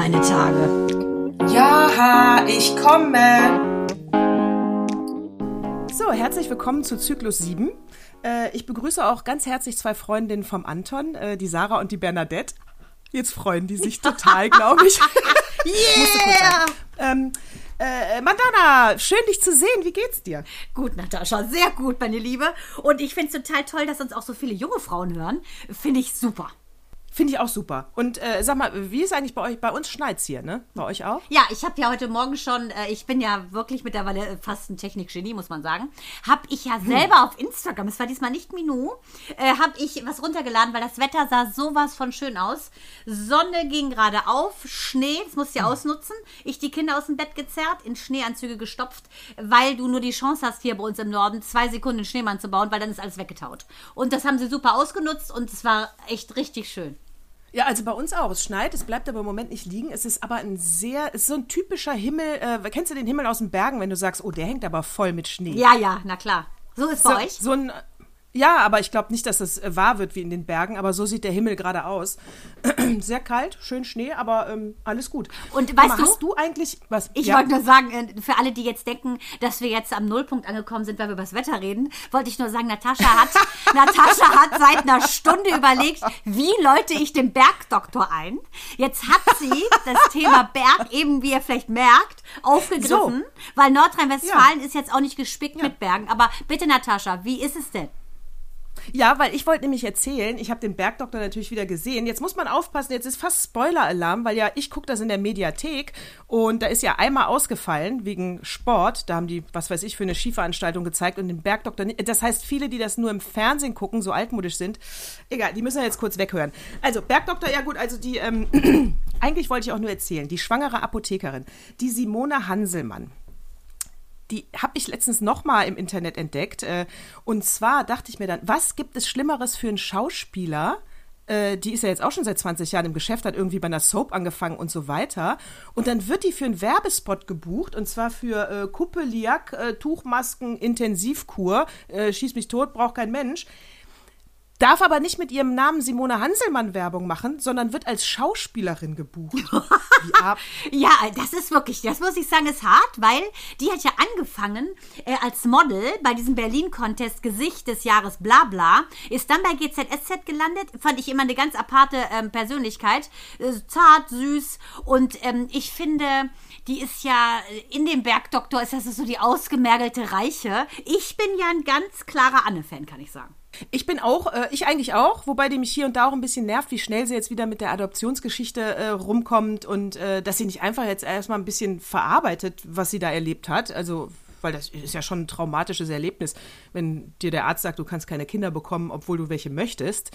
meine Tage. Ja, ich komme. So, herzlich willkommen zu Zyklus 7. Äh, ich begrüße auch ganz herzlich zwei Freundinnen vom Anton, äh, die Sarah und die Bernadette. Jetzt freuen die sich total, glaube ich. yeah! Ähm, äh, Mandana, schön dich zu sehen. Wie geht's dir? Gut, Natascha, sehr gut, meine Liebe. Und ich finde es total toll, dass uns auch so viele junge Frauen hören. Finde ich super. Finde ich auch super. Und äh, sag mal, wie ist eigentlich bei euch? Bei uns schneit's hier, ne? Bei euch auch? Ja, ich habe ja heute Morgen schon, äh, ich bin ja wirklich mittlerweile fast ein Technikgenie, muss man sagen, habe ich ja selber auf Instagram, es war diesmal nicht Minu, äh, habe ich was runtergeladen, weil das Wetter sah sowas von schön aus. Sonne ging gerade auf, Schnee, das musst du ja ausnutzen. Ich die Kinder aus dem Bett gezerrt, in Schneeanzüge gestopft, weil du nur die Chance hast, hier bei uns im Norden zwei Sekunden einen Schneemann zu bauen, weil dann ist alles weggetaut. Und das haben sie super ausgenutzt und es war echt richtig schön. Ja, also bei uns auch. Es schneit, es bleibt aber im Moment nicht liegen. Es ist aber ein sehr, es ist so ein typischer Himmel. Äh, kennst du den Himmel aus den Bergen, wenn du sagst, oh, der hängt aber voll mit Schnee? Ja, ja, na klar. So ist bei so, euch. So ein, ja, aber ich glaube nicht, dass es äh, wahr wird wie in den Bergen, aber so sieht der Himmel gerade aus. Sehr kalt, schön Schnee, aber ähm, alles gut. Und weißt mal, du, hast du eigentlich was? Ich ja? wollte nur sagen, äh, für alle, die jetzt denken, dass wir jetzt am Nullpunkt angekommen sind, weil wir über das Wetter reden, wollte ich nur sagen, Natascha hat, Natascha hat seit einer Stunde überlegt, wie läute ich den Bergdoktor ein. Jetzt hat sie das Thema Berg, eben wie ihr vielleicht merkt, aufgegriffen, weil Nordrhein-Westfalen ist jetzt auch nicht gespickt mit Bergen. Aber bitte, Natascha, wie ist es denn? Ja, weil ich wollte nämlich erzählen, ich habe den Bergdoktor natürlich wieder gesehen. Jetzt muss man aufpassen, jetzt ist fast Spoiler-Alarm, weil ja, ich gucke das in der Mediathek und da ist ja einmal ausgefallen wegen Sport. Da haben die, was weiß ich, für eine Skiveranstaltung gezeigt und den Bergdoktor nicht. Das heißt, viele, die das nur im Fernsehen gucken, so altmodisch sind, egal, die müssen ja jetzt kurz weghören. Also, Bergdoktor, ja gut, also die, ähm, eigentlich wollte ich auch nur erzählen, die schwangere Apothekerin, die Simone Hanselmann die habe ich letztens noch mal im Internet entdeckt. Äh, und zwar dachte ich mir dann, was gibt es Schlimmeres für einen Schauspieler? Äh, die ist ja jetzt auch schon seit 20 Jahren im Geschäft, hat irgendwie bei einer Soap angefangen und so weiter. Und dann wird die für einen Werbespot gebucht und zwar für äh, Kuppeliak, äh, Tuchmasken, Intensivkur, äh, schieß mich tot, braucht kein Mensch darf aber nicht mit ihrem Namen Simone Hanselmann Werbung machen, sondern wird als Schauspielerin gebucht. ja, das ist wirklich, das muss ich sagen, ist hart, weil die hat ja angefangen äh, als Model bei diesem Berlin-Contest Gesicht des Jahres bla bla, ist dann bei GZSZ gelandet, fand ich immer eine ganz aparte ähm, Persönlichkeit, äh, zart, süß und ähm, ich finde, die ist ja in dem Bergdoktor, ist das so die ausgemergelte Reiche. Ich bin ja ein ganz klarer Anne-Fan, kann ich sagen. Ich bin auch, äh, ich eigentlich auch, wobei die mich hier und da auch ein bisschen nervt, wie schnell sie jetzt wieder mit der Adoptionsgeschichte äh, rumkommt und äh, dass sie nicht einfach jetzt erstmal ein bisschen verarbeitet, was sie da erlebt hat. Also, weil das ist ja schon ein traumatisches Erlebnis, wenn dir der Arzt sagt, du kannst keine Kinder bekommen, obwohl du welche möchtest.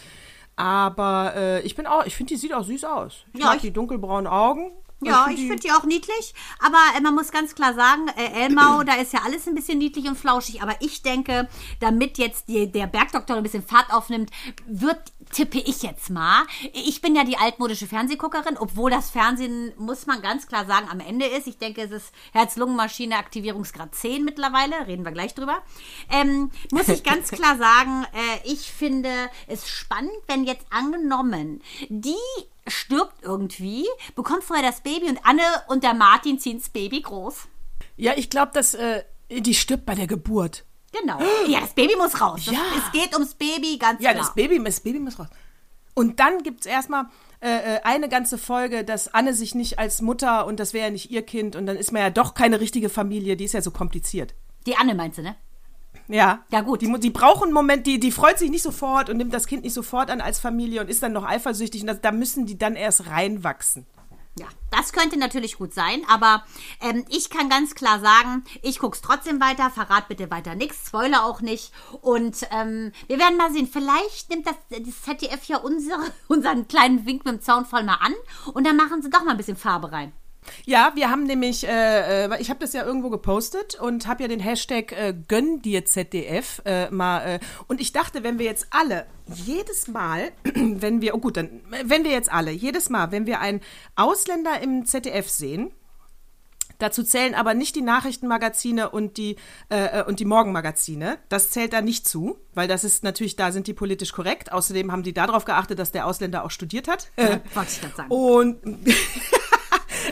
Aber äh, ich bin auch, ich finde, die sieht auch süß aus. Ich Ja, mag ich- die dunkelbraunen Augen. Ja, ich finde die auch niedlich, aber äh, man muss ganz klar sagen, äh, Elmau, da ist ja alles ein bisschen niedlich und flauschig, aber ich denke, damit jetzt die, der Bergdoktor ein bisschen Fahrt aufnimmt, wird, tippe ich jetzt mal, ich bin ja die altmodische Fernsehguckerin, obwohl das Fernsehen, muss man ganz klar sagen, am Ende ist. Ich denke, es ist Herz-Lungen-Maschine Aktivierungsgrad 10 mittlerweile, reden wir gleich drüber. Ähm, muss ich ganz klar sagen, äh, ich finde es spannend, wenn jetzt angenommen, die stirbt irgendwie, bekommt vorher das Baby und Anne und der Martin ziehen das Baby groß. Ja, ich glaube, dass äh, die stirbt bei der Geburt. Genau. Ja, das Baby muss raus. Das, Ja. Es geht ums Baby, ganz Ja, klar. das Baby, das Baby muss raus. Und dann gibt es erstmal äh, äh, eine ganze Folge, dass Anne sich nicht als Mutter und das wäre ja nicht ihr Kind und dann ist man ja doch keine richtige Familie, die ist ja so kompliziert. Die Anne meinst du, ne? Ja. Ja, gut. Die, die brauchen einen Moment, die, die freut sich nicht sofort und nimmt das Kind nicht sofort an als Familie und ist dann noch eifersüchtig und das, da müssen die dann erst reinwachsen. Ja, das könnte natürlich gut sein, aber ähm, ich kann ganz klar sagen, ich guck's trotzdem weiter, verrat bitte weiter nichts, spoiler auch nicht und ähm, wir werden mal sehen, vielleicht nimmt das, das ZDF ja unsere, unseren kleinen Wink mit dem Zaunfall mal an und dann machen sie doch mal ein bisschen Farbe rein. Ja, wir haben nämlich, äh, äh, ich habe das ja irgendwo gepostet und habe ja den Hashtag äh, Gönn dir ZDF äh, mal. Äh, und ich dachte, wenn wir jetzt alle jedes Mal, wenn wir, oh gut, dann, wenn wir jetzt alle jedes Mal, wenn wir einen Ausländer im ZDF sehen, Dazu zählen aber nicht die Nachrichtenmagazine und die, äh, und die Morgenmagazine. Das zählt da nicht zu, weil das ist natürlich, da sind die politisch korrekt. Außerdem haben die darauf geachtet, dass der Ausländer auch studiert hat. Ja, wollte ich gerade sagen. Und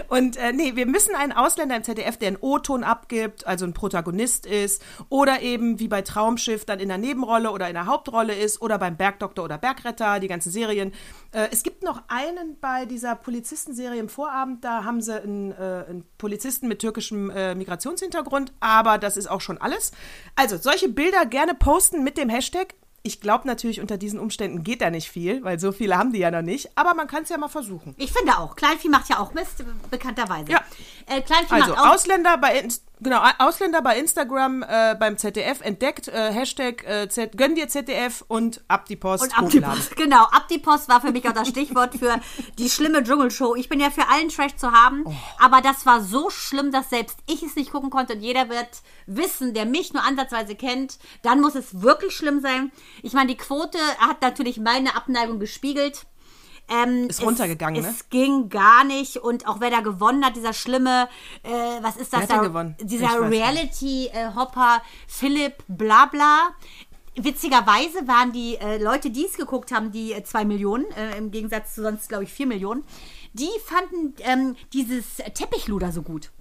Und äh, nee, wir müssen einen Ausländer im ZDF, der einen O-Ton abgibt, also ein Protagonist ist, oder eben wie bei Traumschiff dann in der Nebenrolle oder in der Hauptrolle ist, oder beim Bergdoktor oder Bergretter, die ganzen Serien. Äh, es gibt noch einen bei dieser Polizistenserie im Vorabend, da haben sie einen, äh, einen Polizisten mit türkischem äh, Migrationshintergrund, aber das ist auch schon alles. Also solche Bilder gerne posten mit dem Hashtag ich glaube natürlich, unter diesen Umständen geht da nicht viel, weil so viele haben die ja noch nicht. Aber man kann es ja mal versuchen. Ich finde auch. Kleinvieh macht ja auch Mist, bekannterweise. Ja. Äh, Kleinvieh Also macht auch. Ausländer bei genau Ausländer bei Instagram äh, beim ZDF entdeckt äh, Hashtag äh, Z gönn dir ZDF und ab die Post Und ab die. Post, genau, ab die Post war für mich auch das Stichwort für die schlimme Dschungelshow. Ich bin ja für allen Trash zu haben, Oh. aber das war so schlimm, dass selbst ich es nicht gucken konnte und jeder wird wissen, der mich nur ansatzweise kennt, dann muss es wirklich schlimm sein. Ich meine, die Quote hat natürlich meine Abneigung gespiegelt. Ähm, Ist runtergegangen, es, ne? Es ging gar nicht und auch wer da gewonnen hat, dieser schlimme, äh, was ist das Wer hat da? gewonnen? Dieser. Reality-Hopper Philipp Blabla. Witzigerweise waren die äh, Leute, die es geguckt haben, die äh, zwei Millionen, äh, im Gegensatz zu sonst, glaube ich, vier Millionen, die fanden ähm, dieses Teppichluder so gut.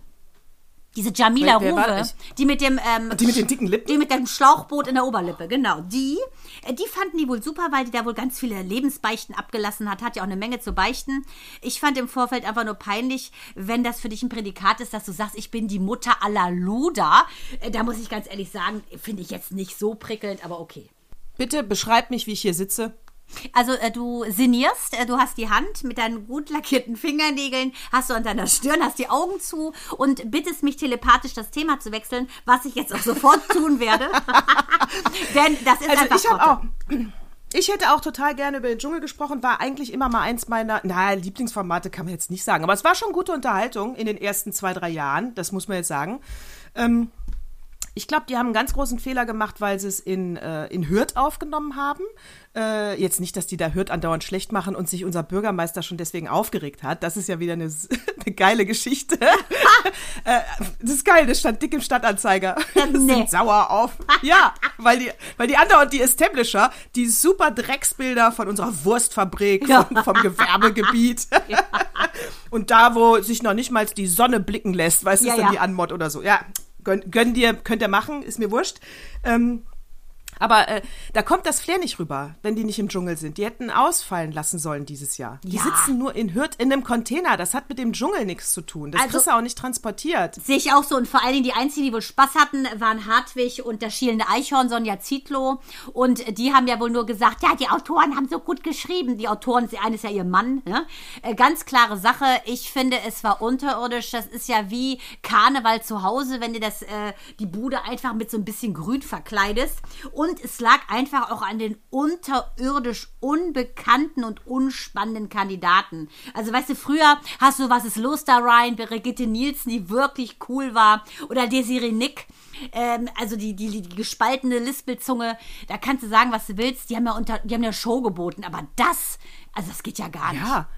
Diese Jamila Wer- war Ruwe, das? die mit dem ähm, Die mit den dicken Lippen? die mit dem Schlauchboot in der Oberlippe, genau. Die, äh, die fanden die wohl super, weil die da wohl ganz viele Lebensbeichten abgelassen hat. Hat ja auch eine Menge zu beichten. Ich fand im Vorfeld einfach nur peinlich, wenn das für dich ein Prädikat ist, dass du sagst, ich bin die Mutter aller Luda. Äh, Da muss ich ganz ehrlich sagen, finde ich jetzt nicht so prickelnd, aber okay. Bitte beschreib mich, wie ich hier sitze. Also äh, du sinnierst, äh, du hast die Hand mit deinen gut lackierten Fingernägeln, hast du an deiner Stirn, hast die Augen zu und bittest mich telepathisch das Thema zu wechseln, was ich jetzt auch sofort tun werde. Denn das ist Also einfach ich habe Grotte. auch. Ich hätte auch total gerne über den Dschungel gesprochen, war eigentlich immer mal eins meiner, na, Lieblingsformate kann man jetzt nicht sagen, aber es war schon gute Unterhaltung in den ersten zwei, drei Jahren, das muss man jetzt sagen. Ähm, ich glaube, die haben einen ganz großen Fehler gemacht, weil sie es in, äh, in Hürth aufgenommen haben. Äh, jetzt nicht, dass die da Hürth andauernd schlecht machen und sich unser Bürgermeister schon deswegen aufgeregt hat. Das ist ja wieder eine, eine geile Geschichte. äh, das ist geil, das stand dick im Stadtanzeiger. Das nee. sind sauer auf. Ja, weil die, weil die andauernd die Establisher, die super Drecksbilder von unserer Wurstfabrik, vom, vom Gewerbegebiet. Und da, wo sich noch nicht mal die Sonne blicken lässt, weißt du, Ja, ist dann ja. die Anmod oder so. Ja, gönn, gönn dir, könnt ihr machen, ist mir wurscht. Ähm, aber äh, da kommt das Flair nicht rüber, wenn die nicht im Dschungel sind. Die hätten ausfallen lassen sollen dieses Jahr. Die Ja. sitzen nur in Hürth in einem Container. Das hat mit dem Dschungel nichts zu tun. Das Also- kriegst du auch nicht transportiert. Sehe ich auch so. Und vor allen Dingen die einzigen, die wohl Spaß hatten, waren Hartwig und der schielende Eichhorn, Sonja Zietlow. Und die haben ja wohl nur gesagt, ja, die Autoren haben so gut geschrieben. Die Autoren, der eine ist ja ihr Mann. Ne? Äh, ganz klare Sache. Ich finde, es war unterirdisch. Das ist ja wie Karneval zu Hause, wenn du das, äh, die Bude einfach mit so ein bisschen Grün verkleidest. Und es lag einfach auch an den unterirdisch unbekannten und unspannenden Kandidaten. Also weißt du, früher hast du Was ist los da, Ryan, Brigitte Nielsen, die wirklich cool war, oder Desiree Nick, ähm, also die, die, die gespaltene Lispelzunge, da kannst du sagen, was du willst, die haben ja, unter, die haben ja Show geboten, aber das, also das geht ja gar nicht. Ja.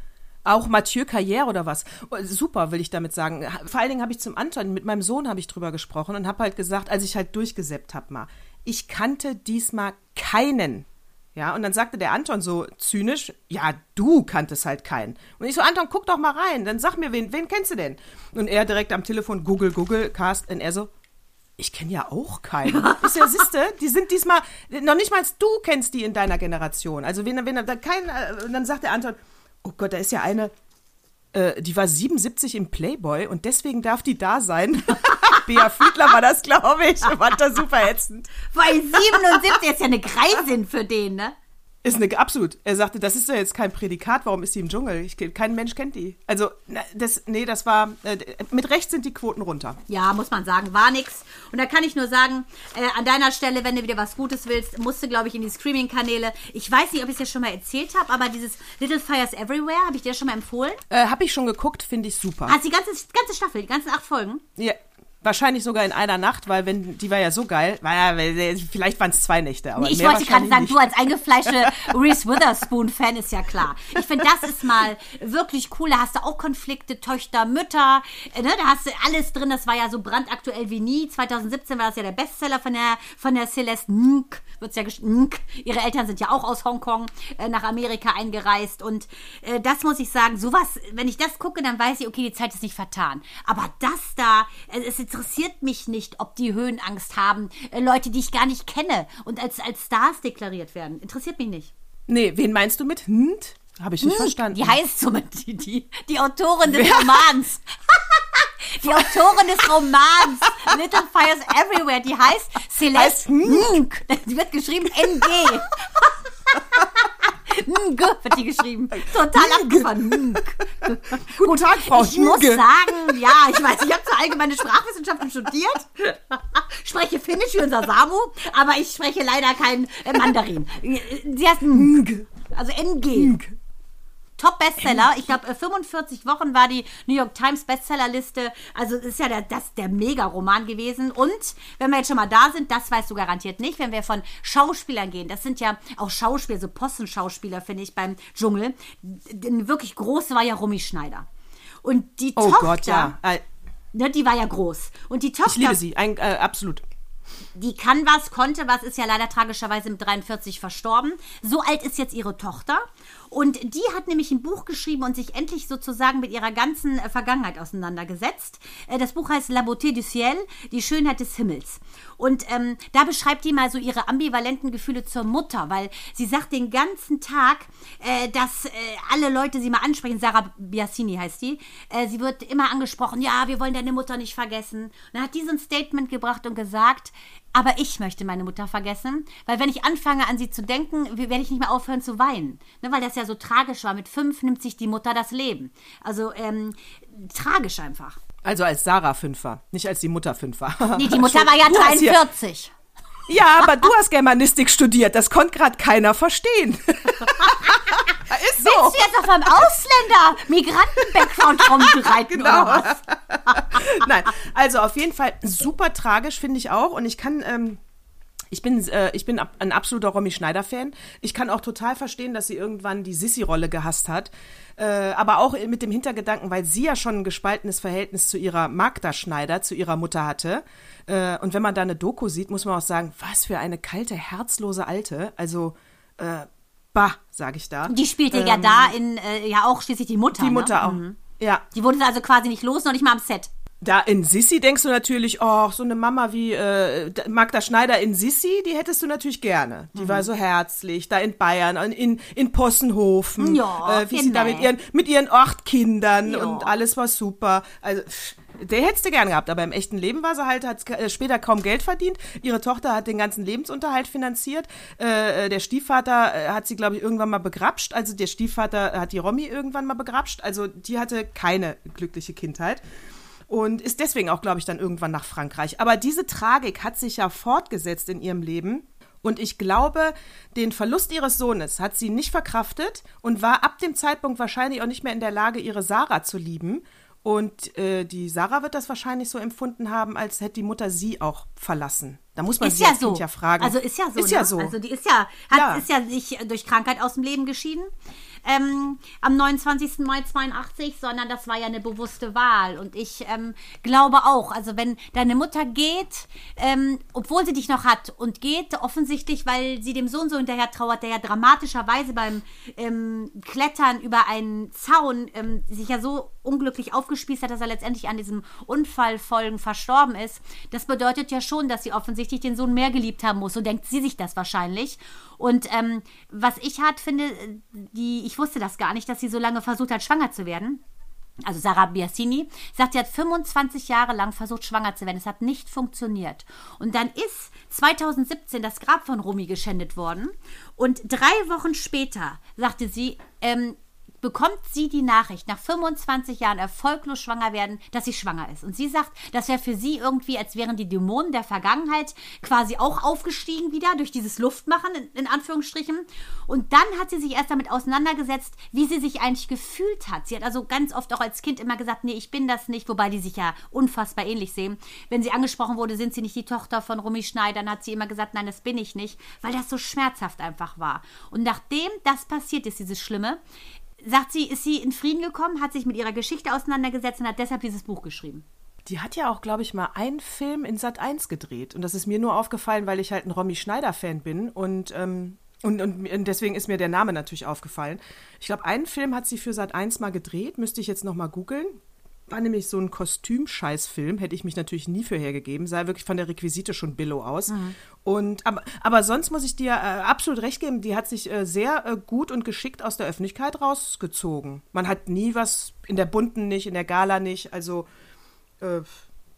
Auch Mathieu Carrière oder was. Oh, Super, will ich damit sagen. Vor allen Dingen habe ich zum Anton, mit meinem Sohn habe ich drüber gesprochen und habe halt gesagt, als ich halt durchgesäppt habe mal, ich kannte diesmal keinen. Ja, und dann sagte der Anton so zynisch, ja, du kanntest halt keinen. Und ich so, Anton, guck doch mal rein, dann sag mir, wen, wen kennst du denn? Und er direkt am Telefon, Google, Google, Cast, und er so, ich kenne ja auch keinen. Ist ja, siehste, die sind diesmal, noch nicht mal du kennst die in deiner Generation. Also wenn, wenn da kein, äh, und dann sagt der Anton, oh Gott, da ist ja eine, äh, die war 77 im Playboy und deswegen darf die da sein. Bea Fiedler war das, glaube ich. Fand das super ätzend. Weil 77 ist ja eine Greisin für den, ne? Ist eine, absolut. Er sagte, das ist ja jetzt kein Prädikat, warum ist die im Dschungel? Ich, kein Mensch kennt die. Also, das, nee, das war, äh, mit Recht sind die Quoten runter. Ja, muss man sagen, war nix. Und da kann ich nur sagen, äh, an deiner Stelle, wenn du wieder was Gutes willst, musst du, glaube ich, in die Streaming-Kanäle. Ich weiß nicht, ob ich es dir schon mal erzählt habe, aber dieses Little Fires Everywhere, habe ich dir schon mal empfohlen. Äh, hab ich schon geguckt, finde ich super. Hast die ganze, ganze Staffel, die ganzen acht Folgen? Ja, Wahrscheinlich sogar in einer Nacht, weil wenn die war ja so geil, war ja, vielleicht waren es zwei Nächte. Aber Nee, ich wollte gerade sagen, wahrscheinlich du als eingefleischte Reese Witherspoon-Fan ist ja klar. Ich finde, das ist mal wirklich cool. Da hast du auch Konflikte, Töchter, Mütter. Ne? Da hast du alles drin. Das war ja so brandaktuell wie nie. 2017 war das ja der Bestseller von der, von der Celeste Ng. Wird's ja Ng. Ihre Eltern sind ja auch aus Hongkong äh, nach Amerika eingereist. Und äh, das muss ich sagen, sowas, wenn ich das gucke, dann weiß ich, okay, die Zeit ist nicht vertan. Aber das da, äh, es interessiert mich nicht, ob die Höhenangst haben. Äh, Leute, die ich gar nicht kenne und als, als Stars deklariert werden. Interessiert mich nicht. Nee, wen meinst du mit Hnd? Habe ich nicht verstanden. Die heißt so, die, die, die Autorin des Romans. Die Autorin des Romans Little Fires Everywhere, die heißt Celeste Heißt Ng. Die wird geschrieben NG. Ng wird die geschrieben. Total abgefahren. Ng. Guten Tag, Frau Ich muss sagen, ja, ich weiß, ich habe zwar allgemeine Sprachwissenschaften studiert, spreche Finnisch wie unser Samu, aber ich spreche leider kein äh, Mandarin. Sie heißt Ng, also NG. Top-Bestseller. Ich glaube, 45 Wochen war die New York Times Bestsellerliste. Also das ist ja der, das, der Mega-Roman gewesen. Und wenn wir jetzt schon mal da sind, das weißt du garantiert nicht, wenn wir von Schauspielern gehen. Das sind ja auch Schauspieler, so Possenschauspieler, finde ich, beim Dschungel. Denn wirklich groß war ja Romy Schneider. Und die Oh Tochter, Gott, ja. Äh, ne, die war ja groß. Und die Ich Tochter, liebe sie, ein, äh, absolut. die kann was, konnte was, ist ja leider tragischerweise mit 43 verstorben. So alt ist jetzt ihre Tochter. Und die hat nämlich ein Buch geschrieben und sich endlich sozusagen mit ihrer ganzen äh, Vergangenheit auseinandergesetzt. Äh, Das Buch heißt La beauté du ciel, die Schönheit des Himmels. Und ähm, da beschreibt die mal so ihre ambivalenten Gefühle zur Mutter, weil sie sagt den ganzen Tag, äh, dass äh, alle Leute sie mal ansprechen. Sarah Biasini heißt die. Äh, sie wird immer angesprochen, ja, wir wollen deine Mutter nicht vergessen. Und dann hat die so ein Statement gebracht und gesagt, aber ich möchte meine Mutter vergessen, weil wenn ich anfange an sie zu denken, werde ich nicht mehr aufhören zu weinen. Ne, weil das ja so tragisch war. Mit fünf nimmt sich die Mutter das Leben. Also ähm, tragisch einfach. Also als Sarah Fünfer, nicht als die Mutter Fünfer. Nee, die Mutter war ja Du hast hier- 43. Ja, aber du hast Germanistik studiert. Das konnte gerade keiner verstehen. Ist so. Willst du jetzt auf einem Ausländer Migranten-Background rumreiten Genau. oder was? Nein, also auf jeden Fall super tragisch finde ich auch. Und ich kann, ähm, ich bin, äh, ich bin ab- ein absoluter Romy Schneider-Fan. Ich kann auch total verstehen, dass sie irgendwann die Sissi-Rolle gehasst hat. Äh, aber auch mit dem Hintergedanken, weil sie ja schon ein gespaltenes Verhältnis zu ihrer Magda Schneider, zu ihrer Mutter hatte. Äh, und wenn man da eine Doku sieht, muss man auch sagen, was für eine kalte, herzlose Alte. Also, äh, bah, sage ich da. Die spielte ja da in, äh, ja auch schließlich die Mutter. Ähm, Die Mutter ne? auch. Ja, Die wurde also quasi nicht los, noch nicht mal am Set. Da in Sissi denkst du natürlich, oh, so eine Mama wie äh, Magda Schneider in Sissi, die hättest du natürlich gerne. Die war so herzlich, da in Bayern, in, in, Possenhofen, Ja, äh, wie sie da mit ihren, mit ihren acht Kindern Ja. und alles war super. Also, pff, der hättest du gern gehabt, aber im echten Leben war sie halt, hat äh, später kaum Geld verdient. Ihre Tochter hat den ganzen Lebensunterhalt finanziert. Äh, äh, der Stiefvater äh, hat sie, glaube ich, irgendwann mal begrapscht. Also der Stiefvater hat die Romy irgendwann mal begrapscht. Also die hatte keine glückliche Kindheit und ist deswegen auch, glaube ich, dann irgendwann nach Frankreich. Aber diese Tragik hat sich ja fortgesetzt in ihrem Leben. Und ich glaube, den Verlust ihres Sohnes hat sie nicht verkraftet und war ab dem Zeitpunkt wahrscheinlich auch nicht mehr in der Lage, ihre Sarah zu lieben. Und äh, die Sarah wird das wahrscheinlich so empfunden haben, als hätte die Mutter sie auch verlassen. Da muss man Ist sie ja so. Ja fragen. Also ist ja so. Ist ne? ja so. Also die ist ja, hat, Ja. ist ja sich durch Krankheit aus dem Leben geschieden. Ähm, am 29. Mai 82, sondern das war ja eine bewusste Wahl. Und ich ähm, glaube auch, also wenn deine Mutter geht, ähm, obwohl sie dich noch hat und geht, offensichtlich, weil sie dem Sohn so hinterher trauert, der ja dramatischerweise beim ähm, Klettern über einen Zaun ähm, sich ja so unglücklich aufgespießt hat, dass er letztendlich an diesem Unfallfolgen verstorben ist. Das bedeutet ja schon, dass sie offensichtlich den Sohn mehr geliebt haben muss. So denkt sie sich das wahrscheinlich. Und ähm, was ich hart finde, die, ich wusste das gar nicht, dass sie so lange versucht hat, schwanger zu werden. Also Sarah Biasini sagt, sie hat 25 Jahre lang versucht, schwanger zu werden. Es hat nicht funktioniert. Und dann ist 2017 das Grab von Romy geschändet worden. Und drei Wochen später sagte sie, ähm, bekommt sie die Nachricht, nach 25 Jahren erfolglos schwanger werden, dass sie schwanger ist. Und sie sagt, das wäre für sie irgendwie, als wären die Dämonen der Vergangenheit quasi auch aufgestiegen wieder durch dieses Luftmachen, in, in Anführungsstrichen. Und dann hat sie sich erst damit auseinandergesetzt, wie sie sich eigentlich gefühlt hat. Sie hat also ganz oft auch als Kind immer gesagt, nee, ich bin das nicht, wobei die sich ja unfassbar ähnlich sehen. Wenn sie angesprochen wurde, sind sie nicht die Tochter von Rumi Schneider, dann hat sie immer gesagt, nein, das bin ich nicht, weil das so schmerzhaft einfach war. Und nachdem das passiert ist, dieses Schlimme, sagt sie, ist sie in Frieden gekommen, hat sich mit ihrer Geschichte auseinandergesetzt und hat deshalb dieses Buch geschrieben. Die hat ja auch, glaube ich, mal einen Film in Sat 1 gedreht. Und das ist mir nur aufgefallen, weil ich halt ein Romy Schneider-Fan bin. Und, ähm, und, und, deswegen ist mir der Name natürlich aufgefallen. Ich glaube, einen Film hat sie für Sat 1 mal gedreht. Müsste ich jetzt noch mal googeln. War nämlich so ein Kostümscheißfilm, hätte ich mich natürlich nie für hergegeben. Sah wirklich von der Requisite schon billow aus. Mhm. Und, aber, aber sonst muss ich dir äh, absolut recht geben, die hat sich äh, sehr äh, gut und geschickt aus der Öffentlichkeit rausgezogen. Man hat nie was in der Bunten nicht, in der Gala nicht. Also äh,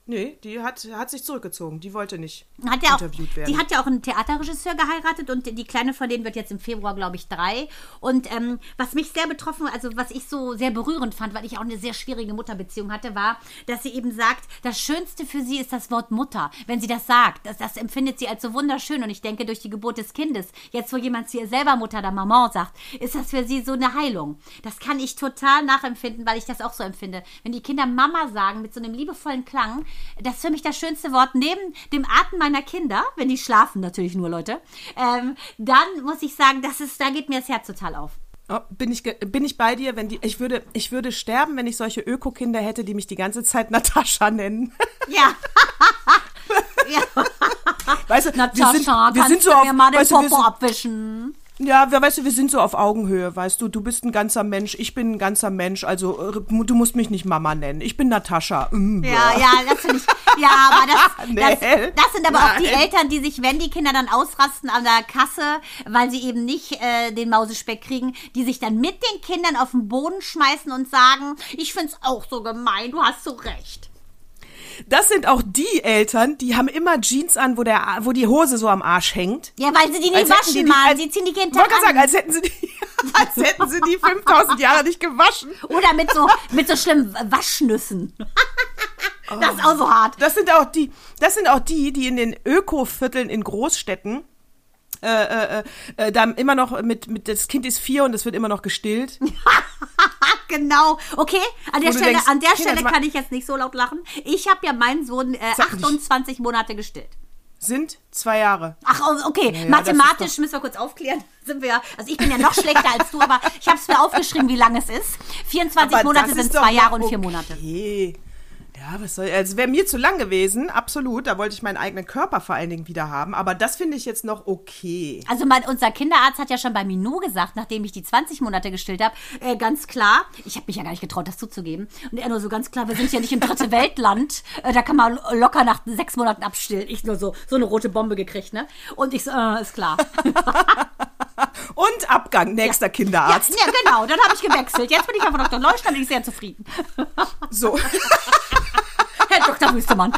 Nee, die hat, hat sich zurückgezogen. Die wollte nicht hat ja interviewt auch, werden. Die hat ja auch einen Theaterregisseur geheiratet und die Kleine von denen wird jetzt im Februar, glaube ich, drei. Und ähm, was mich sehr betroffen, also was ich so sehr berührend fand, weil ich auch eine sehr schwierige Mutterbeziehung hatte, war, dass sie eben sagt, das Schönste für sie ist das Wort Mutter. Wenn sie das sagt, das, das empfindet sie als so wunderschön. Und ich denke, durch die Geburt des Kindes, jetzt wo jemand zu ihr selber Mutter oder Maman sagt, ist das für sie so eine Heilung. Das kann ich total nachempfinden, weil ich das auch so empfinde. Wenn die Kinder Mama sagen mit so einem liebevollen Klang, das ist für mich das schönste Wort, neben dem Atem meiner Kinder, wenn die schlafen natürlich nur, Leute, ähm, dann muss ich sagen, das ist, da geht mir das Herz total auf. Oh, bin ich bin ich bei dir, wenn die ich würde ich würde sterben, wenn ich solche Öko-Kinder hätte, die mich die ganze Zeit Natascha nennen. Ja. ja. Weißt du, Natascha, wir sind, wir kannst sind so du auf, mir mal den weißt du, Popo abwischen? Ja, wir- weißt du, wir sind so auf Augenhöhe, weißt du. Du bist ein ganzer Mensch, ich bin ein ganzer Mensch. Also äh, du musst mich nicht Mama nennen. Ich bin Natascha. Mm, Ja, ja, das finde ich. Ja, aber das, Nee. das, das sind aber auch die Nein. Eltern, die sich, wenn die Kinder dann ausrasten an der Kasse, weil sie eben nicht äh, den Mausespeck kriegen, die sich dann mit den Kindern auf den Boden schmeißen und sagen, ich find's auch so gemein, du hast so recht. Das sind auch die Eltern, die haben immer Jeans an, wo, der, wo die Hose so am Arsch hängt. Ja, weil sie die Als hätten waschen, die Mann. als- Sie ziehen die Ich Kinder wollte gerade sagen, an. als hätten sie die, als hätten sie die 5000 Jahre nicht gewaschen. Oder mit so, mit so schlimmen Waschnüssen. Das ist auch so hart. Das sind auch die, das sind auch die, die in den Öko-Vierteln in Großstädten äh, äh, äh, da immer noch mit, mit das Kind ist vier und es wird immer noch gestillt. Genau. Okay, an der Wo Stelle, denkst, an der Stelle kann ich jetzt nicht so laut lachen. Ich habe ja meinen Sohn äh, Sag nicht. 28 Monate gestillt. Sind zwei Jahre. Ach, oh, okay. ist Mathematisch müssen wir kurz aufklären. Sind wir, also ich bin ja noch schlechter als du, aber ich habe es mir aufgeschrieben, wie lange es ist. 24 Aber Monate sind ist doch zwei Jahre und vier Monate. Ja, was soll, also wäre mir zu lang gewesen, absolut. Da wollte ich meinen eigenen Körper vor allen Dingen wieder haben. Aber das finde ich jetzt noch okay. Also mein, unser Kinderarzt hat ja schon bei Minou gesagt, nachdem ich die 20 Monate gestillt habe, äh, ganz klar, ich habe mich ja gar nicht getraut, das zuzugeben. Und er nur so ganz klar, wir sind ja nicht im dritte Weltland, äh, da kann man locker nach sechs Monaten abstillen. Ich nur so, so eine rote Bombe gekriegt, ne? Und ich so, äh, ist klar. Und Abgang, nächster Ja, Kinderarzt. ja, genau, dann habe ich gewechselt. Jetzt bin ich einfach Dr. Leuschner, bin ich sehr zufrieden. So. Herr Dr. Wüstemann.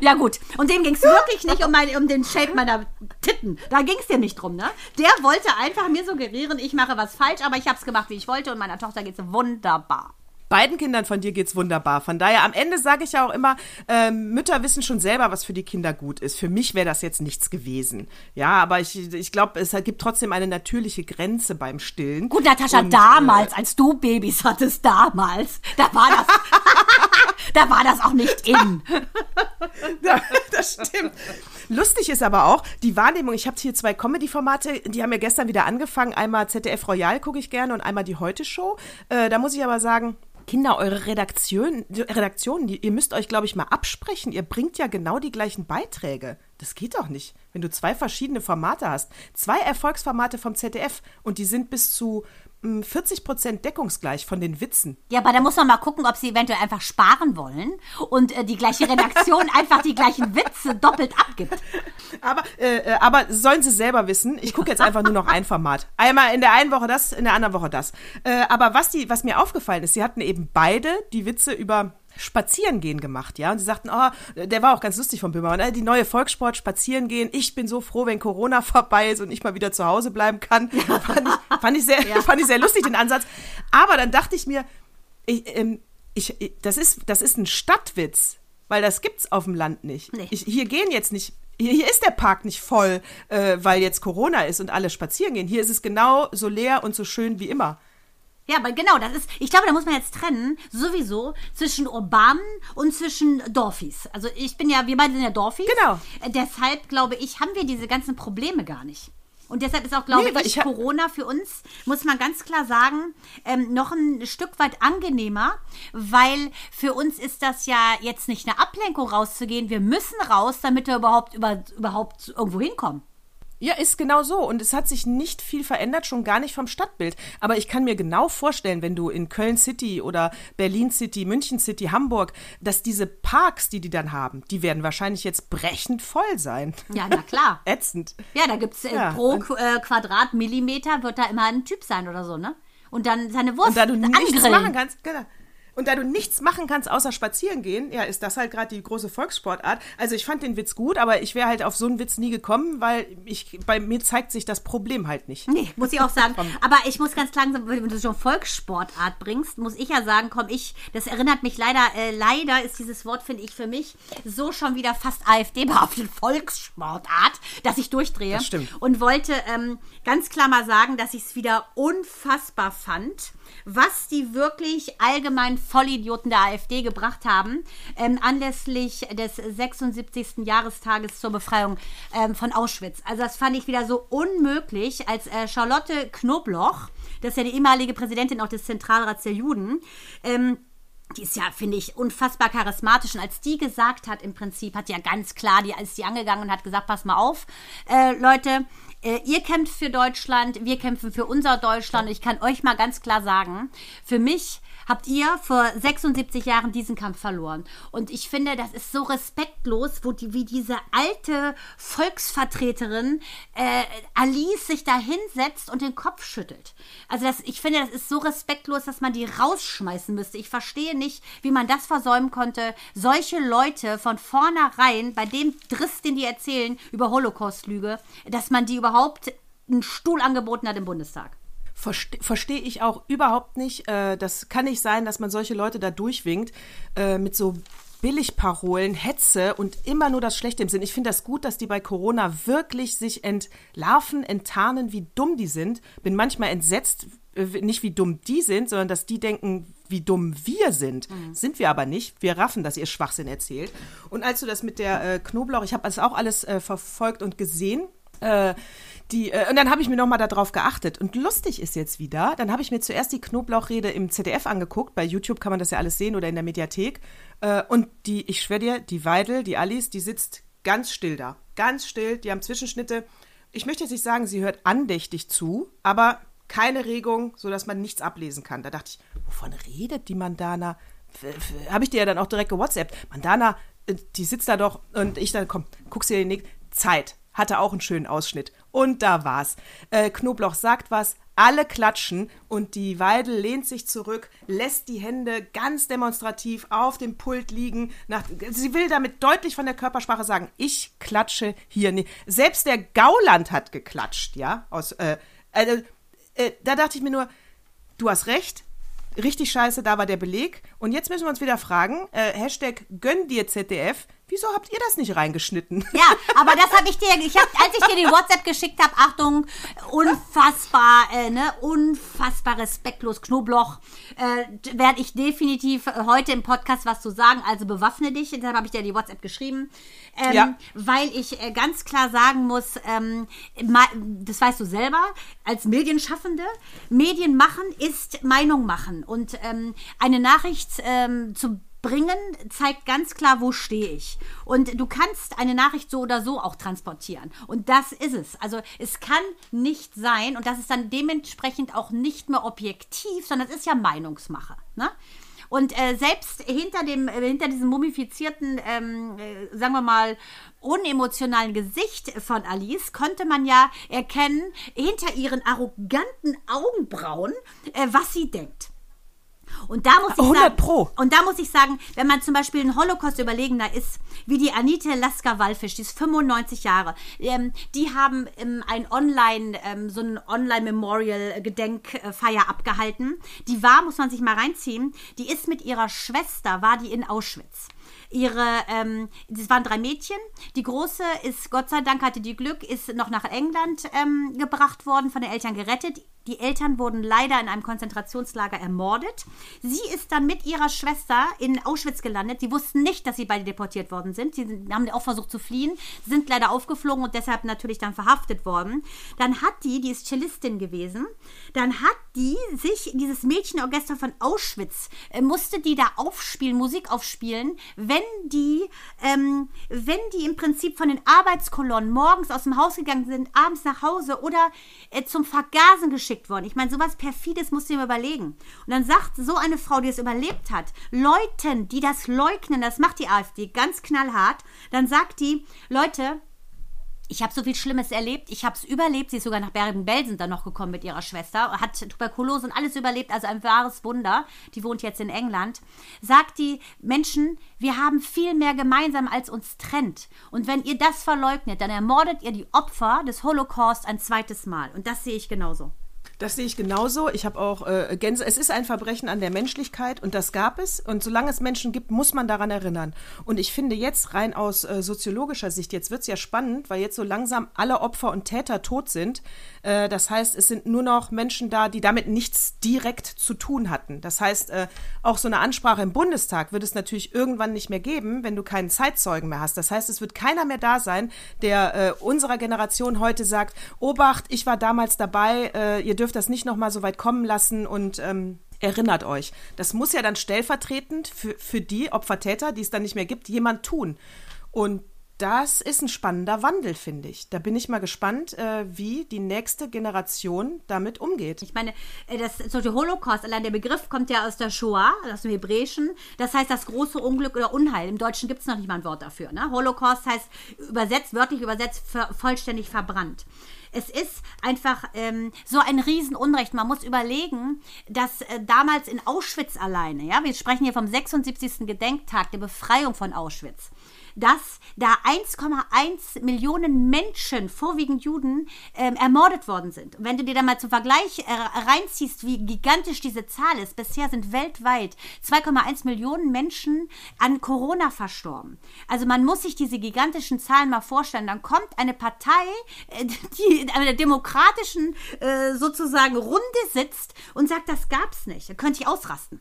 Ja gut, und dem ging es wirklich nicht um, mein, um den Shape meiner Titten. Da ging es dir nicht drum, ne? Der wollte einfach mir suggerieren, ich mache was falsch, aber ich habe es gemacht, wie ich wollte und meiner Tochter geht's wunderbar. Beiden Kindern von dir geht's wunderbar. Von daher, am Ende sage ich ja auch immer, ähm, Mütter wissen schon selber, was für die Kinder gut ist. Für mich wäre das jetzt nichts gewesen. Ja, aber ich, ich glaube, es gibt trotzdem eine natürliche Grenze beim Stillen. Gut, Natascha, Und, damals, als du Babys hattest, damals, da war das, da war das auch nicht in. Ja, das stimmt. Lustig ist aber auch die Wahrnehmung. Ich habe hier zwei Comedy-Formate, die haben ja gestern wieder angefangen. Einmal ZDF Royal gucke ich gerne und einmal die Heute Show. Äh, da muss ich aber sagen. Kinder, eure Redaktion, die, ihr müsst euch, glaube ich, mal absprechen. Ihr bringt ja genau die gleichen Beiträge. Das geht doch nicht, wenn du zwei verschiedene Formate hast. Zwei Erfolgsformate vom ZDF und die sind bis zu 40 Prozent deckungsgleich von den Witzen. Ja, aber da muss man mal gucken, ob sie eventuell einfach sparen wollen und äh, die gleiche Redaktion einfach die gleichen Witze doppelt abgibt. Aber, äh, äh, aber sollen sie selber wissen, ich gucke jetzt einfach nur noch ein Format. Einmal in der einen Woche das, in der anderen Woche das. Äh, aber was, die, was mir aufgefallen ist, sie hatten eben beide die Witze über Spazierengehen gemacht, ja. Und sie sagten, oh, der war auch ganz lustig von Böhmermann, äh, die neue Volkssport Spazierengehen. Ich bin so froh, wenn Corona vorbei ist und ich mal wieder zu Hause bleiben kann. fand, ich, fand, ich sehr, ja. fand ich sehr lustig, den Ansatz. Aber dann dachte ich mir, ich, ähm, ich, das, ist, das ist ein Stadtwitz, weil das gibt's auf dem Land nicht. Nee. Ich, hier gehen jetzt nicht hier, hier, ist der Park nicht voll, äh, weil jetzt Corona ist und alle spazieren gehen. Hier ist es genau so leer und so schön wie immer. Ja, aber genau, das ist, ich glaube, da muss man jetzt trennen, sowieso, zwischen urbanen und zwischen Dorfis. Also ich bin ja, wir beide sind ja Dorfis. Genau. Äh, deshalb, glaube ich, haben wir diese ganzen Probleme gar nicht. Und deshalb ist auch, glaube nee, ich, ich Corona für uns, muss man ganz klar sagen, ähm, noch ein Stück weit angenehmer, weil für uns ist das ja jetzt nicht eine Ablenkung rauszugehen. Wir müssen raus, damit wir überhaupt, über, überhaupt irgendwo hinkommen. Ja, ist genau so. Und es hat sich nicht viel verändert, schon gar nicht vom Stadtbild. Aber ich kann mir genau vorstellen, wenn du in Köln City oder Berlin City, München City, Hamburg, dass diese Parks, die die dann haben, die werden wahrscheinlich jetzt brechend voll sein. Ja, na klar. Ätzend. Ja, da gibt's äh, ja, pro äh, Quadratmillimeter wird da immer ein Typ sein oder so, ne? Und dann seine Wurst und da du nichts machen kannst, genau. Und da du nichts machen kannst, außer spazieren gehen, ja, ist das halt gerade die große Volkssportart. Also ich fand den Witz gut, aber ich wäre halt auf so einen Witz nie gekommen, weil ich, bei mir zeigt sich das Problem halt nicht. Nee, muss ich auch sagen. aber ich muss ganz klar sagen, wenn du schon Volkssportart bringst, muss ich ja sagen, komm, ich, das erinnert mich leider, äh, leider ist dieses Wort, finde ich, für mich so schon wieder fast AfD-behaftet Volkssportart, dass ich durchdrehe. Das stimmt. Und wollte ähm, ganz klar mal sagen, dass ich es wieder unfassbar fand was die wirklich allgemein Vollidioten der AfD gebracht haben, ähm, anlässlich des 76. Jahrestages zur Befreiung ähm, von Auschwitz. Also das fand ich wieder so unmöglich, als äh, Charlotte Knobloch, das ist ja die ehemalige Präsidentin auch des Zentralrats der Juden, ähm, die ist ja, finde ich, unfassbar charismatisch. Und als die gesagt hat, im Prinzip, hat ja ganz klar, die ist die angegangen und hat gesagt, pass mal auf, äh, Leute, ihr kämpft für Deutschland, wir kämpfen für unser Deutschland. Ich kann euch mal ganz klar sagen, für mich habt ihr vor 76 Jahren diesen Kampf verloren. Und ich finde, das ist so respektlos, wo die, wie diese alte Volksvertreterin äh, Alice sich da hinsetzt und den Kopf schüttelt. Also das, ich finde, das ist so respektlos, dass man die rausschmeißen müsste. Ich verstehe nicht, wie man das versäumen konnte, solche Leute von vornherein, bei dem Driss, den die erzählen über Holocaust-Lüge, dass man die überhaupt einen Stuhl angeboten hat im Bundestag verstehe versteh ich auch überhaupt nicht. Äh, das kann nicht sein, dass man solche Leute da durchwinkt äh, mit so Billigparolen, Hetze und immer nur das Schlechte im Sinn. Ich finde das gut, dass die bei Corona wirklich sich entlarven, enttarnen, wie dumm die sind. Bin manchmal entsetzt, äh, nicht wie dumm die sind, sondern dass die denken, wie dumm wir sind. Mhm. Sind wir aber nicht. Wir raffen, dass ihr Schwachsinn erzählt. Und als du das mit der äh, Knoblauch, ich habe das auch alles äh, verfolgt und gesehen. Äh, die, äh, und dann habe ich mir nochmal darauf geachtet. Und lustig ist jetzt wieder, dann habe ich mir zuerst die Knoblauchrede im ZDF angeguckt. Bei YouTube kann man das ja alles sehen oder in der Mediathek. Äh, und die, ich schwöre dir, die Weidel, die Alice, die sitzt ganz still da. Ganz still, die haben Zwischenschnitte. Ich möchte jetzt nicht sagen, sie hört andächtig zu, aber keine Regung, sodass man nichts ablesen kann. Da dachte ich, wovon redet die Mandana? Habe ich dir ja dann auch direkt gewhatsappt. Mandana, äh, die sitzt da doch und ich dann, komm, guckst dir den Nick. Zeit hatte auch einen schönen Ausschnitt. Und da war's. Äh, Knoblauch sagt was, alle klatschen und die Weidel lehnt sich zurück, lässt die Hände ganz demonstrativ auf dem Pult liegen. Nach, sie will damit deutlich von der Körpersprache sagen, ich klatsche hier nicht. Selbst der Gauland hat geklatscht, ja. Aus, äh, äh, äh, da dachte ich mir nur, du hast recht, richtig scheiße, da war der Beleg. Und jetzt müssen wir uns wieder fragen, äh, Hashtag gönn dir ZDF, Wieso habt ihr das nicht reingeschnitten? Ja, aber das habe ich dir, ich hab, als ich dir die WhatsApp geschickt habe, Achtung, unfassbar, äh, ne, unfassbar respektlos, Knobloch, äh, werde ich definitiv heute im Podcast was zu sagen, also bewaffne dich, deshalb habe ich dir die WhatsApp geschrieben, ähm, ja. weil ich äh, ganz klar sagen muss, ähm, das weißt du selber, als Medienschaffende, Medien machen ist Meinung machen und ähm, eine Nachricht ähm, zu bringen zeigt ganz klar, wo stehe ich. Und du kannst eine Nachricht so oder so auch transportieren. Und das ist es. Also es kann nicht sein, und das ist dann dementsprechend auch nicht mehr objektiv, sondern es ist ja Meinungsmache. Ne? Und äh, selbst hinter dem, äh, hinter diesem mumifizierten, ähm, äh, sagen wir mal, unemotionalen Gesicht von Alice konnte man ja erkennen, hinter ihren arroganten Augenbrauen, äh, was sie denkt. Und da muss ich 100 sagen, Pro. Und da muss ich sagen, wenn man zum Beispiel ein Holocaust-Überlegender ist, wie die Anita Lasker-Wallfisch, die ist 95 Jahre, ähm, die haben ähm, ein Online, ähm, so ein Online-Memorial-Gedenkfeier abgehalten. Die war, muss man sich mal reinziehen, die ist mit ihrer Schwester, war die in Auschwitz ihre, ähm, das waren drei Mädchen. Die große ist, Gott sei Dank hatte die Glück, ist noch nach England ähm, gebracht worden, von den Eltern gerettet. Die Eltern wurden leider in einem Konzentrationslager ermordet. Sie ist dann mit ihrer Schwester in Auschwitz gelandet. Sie wussten nicht, dass sie beide deportiert worden sind. Sie haben auch versucht zu fliehen, sind leider aufgeflogen und deshalb natürlich dann verhaftet worden. Dann hat die, die ist Cellistin gewesen, dann hat die sich, dieses Mädchenorchester von Auschwitz, äh, musste die da aufspielen, Musik aufspielen, wenn die, ähm, wenn die im Prinzip von den Arbeitskolonnen morgens aus dem Haus gegangen sind, abends nach Hause oder äh, zum Vergasen geschickt worden. Ich meine, sowas perfides musst du dir überlegen. Und dann sagt so eine Frau, die es überlebt hat, Leuten, die das leugnen, das macht die AfD ganz knallhart, dann sagt die, Leute, ich habe so viel Schlimmes erlebt. Ich habe es überlebt. Sie ist sogar nach Bergen-Belsen dann noch gekommen mit ihrer Schwester. Hat Tuberkulose und alles überlebt. Also ein wahres Wunder. Die wohnt jetzt in England. Sagt die Menschen, wir haben viel mehr gemeinsam, als uns trennt. Und wenn ihr das verleugnet, dann ermordet ihr die Opfer des Holocaust ein zweites Mal. Und das sehe ich genauso. Das sehe ich genauso. Ich habe auch äh, Gänse. Es ist ein Verbrechen an der Menschlichkeit und das gab es. Und solange es Menschen gibt, muss man daran erinnern. Und ich finde jetzt rein aus äh, soziologischer Sicht, jetzt wird es ja spannend, weil jetzt so langsam alle Opfer und Täter tot sind. Äh, das heißt, es sind nur noch Menschen da, die damit nichts direkt zu tun hatten. Das heißt, äh, auch so eine Ansprache im Bundestag wird es natürlich irgendwann nicht mehr geben, wenn du keinen Zeitzeugen mehr hast. Das heißt, es wird keiner mehr da sein, der äh, unserer Generation heute sagt, Obacht, ich war damals dabei, äh, ihr dürft das nicht nochmal so weit kommen lassen und ähm, erinnert euch. Das muss ja dann stellvertretend für, für die Opfertäter, die es dann nicht mehr gibt, jemand tun. Und das ist ein spannender Wandel, finde ich. Da bin ich mal gespannt, äh, wie die nächste Generation damit umgeht. Ich meine, äh, das so der Holocaust, allein der Begriff kommt ja aus der Shoah, aus dem Hebräischen. Das heißt das große Unglück oder Unheil. Im Deutschen gibt es noch nicht mal ein Wort dafür. Ne? Holocaust heißt übersetzt, wörtlich übersetzt, vollständig verbrannt es ist einfach ähm, so ein Riesenunrecht. Man muss überlegen, dass äh, damals in Auschwitz alleine, ja, wir sprechen hier vom 76. Gedenktag der Befreiung von Auschwitz, dass da 1,1 Millionen Menschen, vorwiegend Juden, ähm, ermordet worden sind. Und wenn du dir da mal zum Vergleich äh, reinziehst, wie gigantisch diese Zahl ist, bisher sind weltweit 2,1 Millionen Menschen an Corona verstorben. Also man muss sich diese gigantischen Zahlen mal vorstellen. Dann kommt eine Partei, äh, die in einer demokratischen äh, sozusagen Runde sitzt und sagt, das gab's nicht. Da könnte ich ausrasten.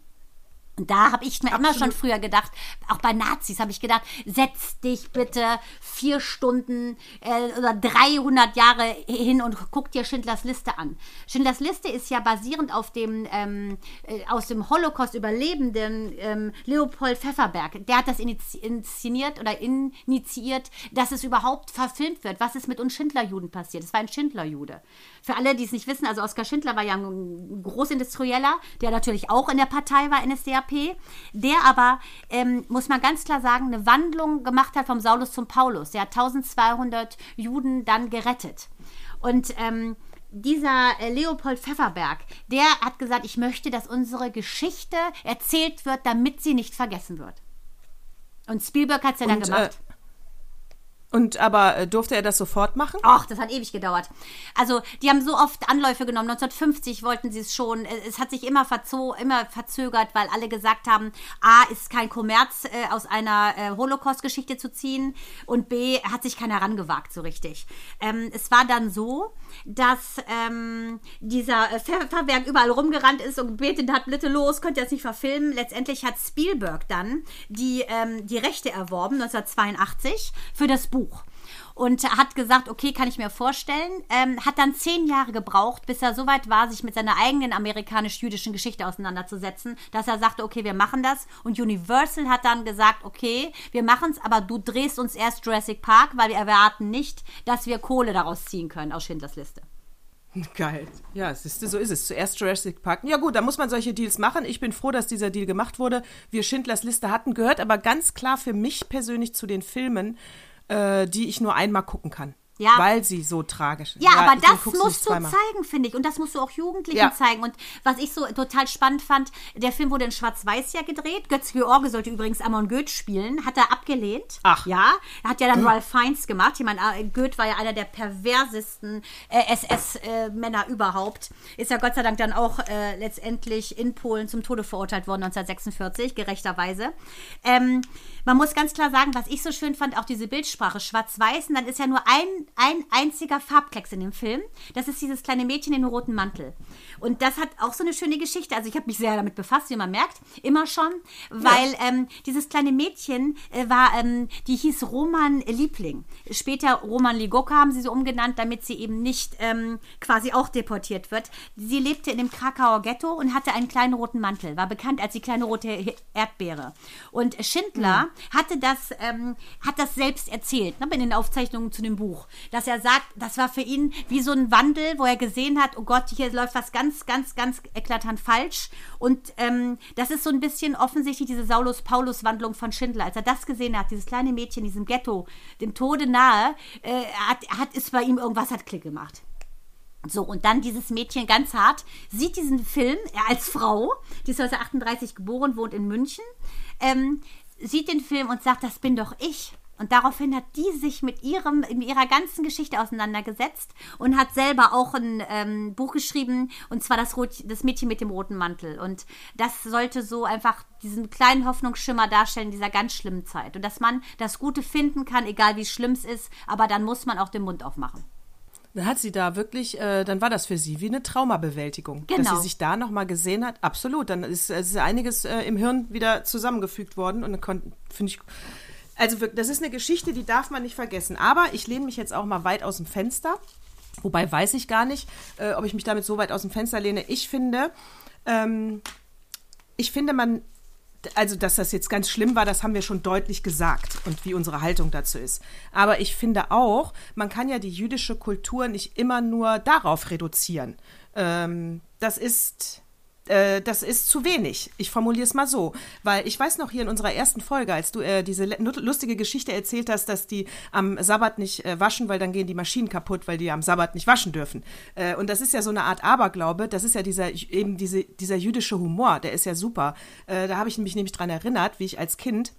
Und da habe ich mir Absolut. immer schon früher gedacht, auch bei Nazis habe ich gedacht, setz dich bitte vier Stunden äh, oder 300 Jahre hin und guck dir Schindlers Liste an. Schindlers Liste ist ja basierend auf dem ähm, äh, aus dem Holocaust überlebenden ähm, Leopold Pfefferberg. Der hat das inszeniert oder initiiert, dass es überhaupt verfilmt wird. Was ist mit uns Schindlerjuden passiert? Es war ein Schindlerjude. Für alle, die es nicht wissen, also Oskar Schindler war ja ein Großindustrieller, der natürlich auch in der Partei war, NSDAP NSDAP, der aber, ähm, muss man ganz klar sagen, eine Wandlung gemacht hat vom Saulus zum Paulus. Der hat 1200 Juden dann gerettet. Und ähm, dieser äh, Leopold Pfefferberg, der hat gesagt, ich möchte, dass unsere Geschichte erzählt wird, damit sie nicht vergessen wird. Und Spielberg hat es ja dann Und, gemacht. Äh und aber äh, durfte er das sofort machen? Ach, das hat ewig gedauert. Also, die haben so oft Anläufe genommen. 1950 wollten sie es schon. Es hat sich immer, verzo immer verzögert, weil alle gesagt haben, A, ist kein Kommerz äh, aus einer äh, Holocaust-Geschichte zu ziehen und B, hat sich keiner rangewagt so richtig. Ähm, es war dann so, dass ähm, dieser äh, überall rumgerannt ist und gebetet hat, bitte los, könnt ihr das nicht verfilmen. Letztendlich hat Spielberg dann die, ähm, die Rechte erworben, 1982, für das Buch. Buch und hat gesagt, okay, kann ich mir vorstellen. Ähm, hat dann zehn Jahre gebraucht, bis er soweit war, sich mit seiner eigenen amerikanisch-jüdischen Geschichte auseinanderzusetzen, dass er sagte, okay, wir machen das. Und Universal hat dann gesagt, okay, wir machen es, aber du drehst uns erst Jurassic Park, weil wir erwarten nicht, dass wir Kohle daraus ziehen können aus Schindlers Liste. Geil. Ja, siehst du, so ist es. Zuerst Jurassic Park. Ja gut, da muss man solche Deals machen. Ich bin froh, dass dieser Deal gemacht wurde. Wir Schindlers Liste hatten, gehört aber ganz klar für mich persönlich zu den Filmen, äh, die ich nur einmal gucken kann. Ja. Weil sie so tragisch ist. Ja, aber ich- das musst du zeigen, finde ich. Und das musst du auch Jugendlichen Ja. zeigen. Und was ich so total spannend fand, der Film wurde in Schwarz-Weiß ja gedreht. Götz George sollte übrigens Amon Goeth spielen. Hat er abgelehnt. Ach. Ja. Hat ja dann Ralph Fiennes gemacht. Ich meine, äh, Goeth war ja einer der perversesten äh, SS-Männer überhaupt. Ist ja Gott sei Dank dann auch äh, letztendlich in Polen zum Tode verurteilt worden 1946, gerechterweise. Ähm, man muss ganz klar sagen, was ich so schön fand, auch diese Bildsprache, schwarz-weiß, und dann ist ja nur ein, ein einziger Farbklecks in dem Film. Das ist dieses kleine Mädchen in dem roten Mantel. Und das hat auch so eine schöne Geschichte. Also ich habe mich sehr damit befasst, wie man merkt, immer schon, weil ähm, dieses kleine Mädchen äh, war, ähm, die hieß Roman Liebling. Später Roman Ligoka haben sie so umgenannt, damit sie eben nicht ähm, quasi auch deportiert wird. Sie lebte in dem Krakauer Ghetto und hatte einen kleinen roten Mantel, war bekannt als die kleine rote Erdbeere. Und Schindler hatte das, ähm, hat das selbst erzählt, ne, in den Aufzeichnungen zu dem Buch, dass er sagt, das war für ihn wie so ein Wandel, wo er gesehen hat, oh Gott, hier läuft was ganz, ganz, ganz eklatant falsch. Und ähm, das ist so ein bisschen offensichtlich diese Saulus-Paulus-Wandlung von Schindler. Als er das gesehen hat, dieses kleine Mädchen in diesem Ghetto, dem Tode nahe, äh, hat, hat ist bei ihm irgendwas hat Klick gemacht. So, und dann dieses Mädchen ganz hart, sieht diesen Film, als Frau, die ist 1938 geboren, wohnt in München, ähm, sieht den Film und sagt, das bin doch ich. Und daraufhin hat die sich mit ihrem, mit ihrer ganzen Geschichte auseinandergesetzt und hat selber auch ein ähm, Buch geschrieben, und zwar das, Rot, das Mädchen mit dem roten Mantel. Und das sollte so einfach diesen kleinen Hoffnungsschimmer darstellen in dieser ganz schlimmen Zeit. Und dass man das Gute finden kann, egal wie schlimm es ist, aber dann muss man auch den Mund aufmachen. Dann hat sie da wirklich, äh, dann war das für sie wie eine Traumabewältigung. Dass Genau. sie sich da nochmal gesehen hat. Absolut. Dann ist, ist einiges äh, im Hirn wieder zusammengefügt worden. Und dann finde ich. Also das ist eine Geschichte, die darf man nicht vergessen. Aber ich lehne mich jetzt auch mal weit aus dem Fenster. Wobei weiß ich gar nicht, äh, ob ich mich damit so weit aus dem Fenster lehne. Ich finde, ähm, ich finde, man, also dass das jetzt ganz schlimm war, das haben wir schon deutlich gesagt und wie unsere Haltung dazu ist. Aber ich finde auch, man kann ja die jüdische Kultur nicht immer nur darauf reduzieren. Ähm, das ist. Äh, Das ist zu wenig. Ich formuliere es mal so. Weil ich weiß noch hier in unserer ersten Folge, als du äh, diese lustige Geschichte erzählt hast, dass die am Sabbat nicht äh, waschen, weil dann gehen die Maschinen kaputt, weil die am Sabbat nicht waschen dürfen. Äh, und das ist ja so eine Art Aberglaube. Das ist ja dieser, eben diese, dieser jüdische Humor. Der ist ja super. Äh, da habe ich mich nämlich dran erinnert, wie ich als Kind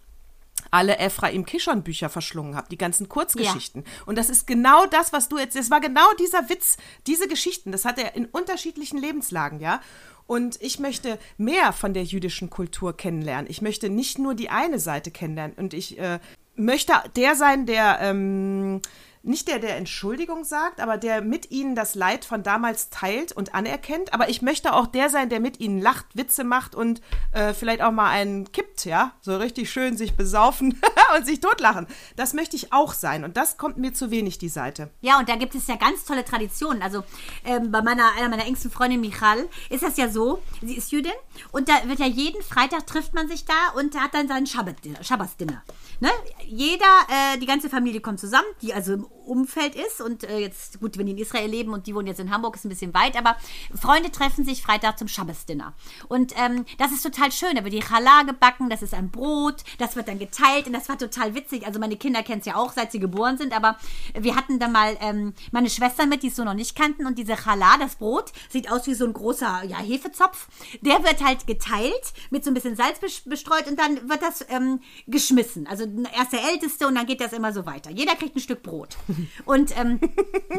alle Ephraim Kishon Bücher verschlungen habe, die ganzen Kurzgeschichten. Und das ist genau das, was du jetzt, es war genau dieser Witz, diese Geschichten, das hat er in unterschiedlichen Lebenslagen, ja. Und ich möchte mehr von der jüdischen Kultur kennenlernen. Ich möchte nicht nur die eine Seite kennenlernen. Und ich äh, möchte der sein, der ähm, nicht der, der Entschuldigung sagt, aber der mit ihnen das Leid von damals teilt und anerkennt. Aber ich möchte auch der sein, der mit ihnen lacht, Witze macht und äh, vielleicht auch mal einen kippt, ja, so richtig schön sich besaufen und sich totlachen. Das möchte ich auch sein. Und das kommt mir zu wenig, die Seite. Ja, und da gibt es ja ganz tolle Traditionen. Also ähm, bei meiner, einer meiner engsten Freundin Michal ist das ja so, sie ist Jüdin und da wird ja jeden Freitag trifft man sich da und hat dann sein Schabbat- Schabbatsdinner. Ne? Jeder, äh, die ganze Familie kommt zusammen, die also im Umfeld ist und äh, jetzt, gut, wenn die in Israel leben und die wohnen jetzt in Hamburg, ist ein bisschen weit, aber Freunde treffen sich Freitag zum Schabbatsdinner. Und ähm, das ist total schön, da wird die Challah gebacken, das ist ein Brot, das wird dann geteilt und das war total witzig. Also meine Kinder kennen es ja auch, seit sie geboren sind, aber wir hatten da mal ähm, meine Schwester mit, die es so noch nicht kannten und diese Challah, das Brot, sieht aus wie so ein großer ja, Hefezopf. Der wird halt geteilt, mit so ein bisschen Salz bes- bestreut und dann wird das ähm, geschmissen. Also erst der Älteste und dann geht das immer so weiter. Jeder kriegt ein Stück Brot. Und ähm,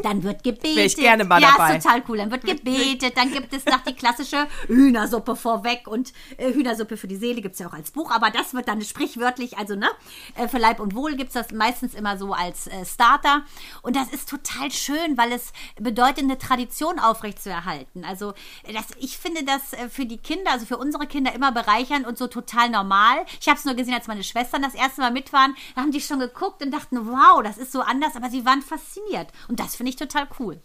dann wird gebetet. Wär ich gerne mal ja, dabei. ist total cool. Dann wird gebetet, dann gibt es noch die klassische Hühnersuppe vorweg und äh, Hühnersuppe für die Seele gibt es ja auch als Buch, aber das wird dann sprichwörtlich, also ne, äh, für Leib und Wohl gibt es das meistens immer so als äh, Starter und das ist total schön, weil es bedeutet, eine Tradition aufrechtzuerhalten. Also das, ich finde das äh, für die Kinder, also für unsere Kinder immer bereichernd und so total normal. Ich habe es nur gesehen, als meine Schwestern das erste Mal mit waren, da haben die schon geguckt und dachten, wow, das ist so anders, aber sie waren fasziniert und das finde ich total cool.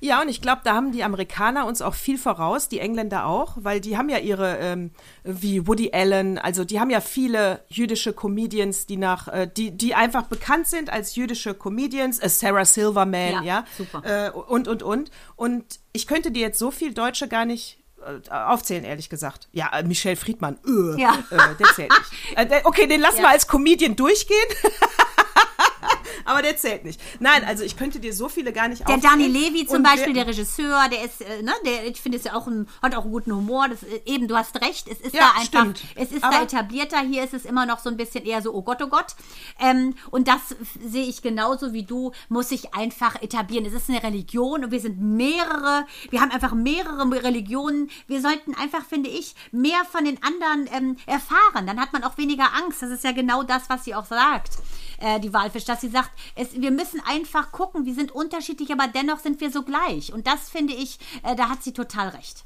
Ja, und ich glaube, da haben die Amerikaner uns auch viel voraus, die Engländer auch, weil die haben ja ihre, ähm, wie Woody Allen, also die haben ja viele jüdische Comedians, die nach, äh, die, die einfach bekannt sind als jüdische Comedians, äh, Sarah Silverman, Ja, ja, super. Äh, und, und, und. Und ich könnte dir jetzt so viel Deutsche gar nicht äh, aufzählen, ehrlich gesagt. Ja, äh, Michelle Friedmann, äh, Ja. der zählt nicht. Okay, den lassen Ja. wir als Comedian durchgehen. Aber der zählt nicht. Nein, also ich könnte dir so viele gar nicht Der. Dani Levy zum Beispiel, wer- der Regisseur, der ist, äh, ne, der, ich finde, ist ja auch ein, hat auch einen guten Humor. Das, äh, eben, du hast recht, es ist Ja, da einfach, stimmt. es ist da Aber- etablierter. Hier ist es immer noch so ein bisschen eher so, oh Gott, oh Gott. Ähm, und das sehe ich genauso wie du, muss sich einfach etablieren. Es ist eine Religion und wir sind mehrere, wir haben einfach mehrere Religionen. Wir sollten einfach, finde ich, mehr von den anderen ähm, erfahren. Dann hat man auch weniger Angst. Das ist ja genau das, was sie auch sagt, äh, die Walfisch, dass sie sagt, es, wir müssen einfach gucken, wir sind unterschiedlich, aber dennoch sind wir so gleich. Und das finde ich, äh, da hat sie total recht.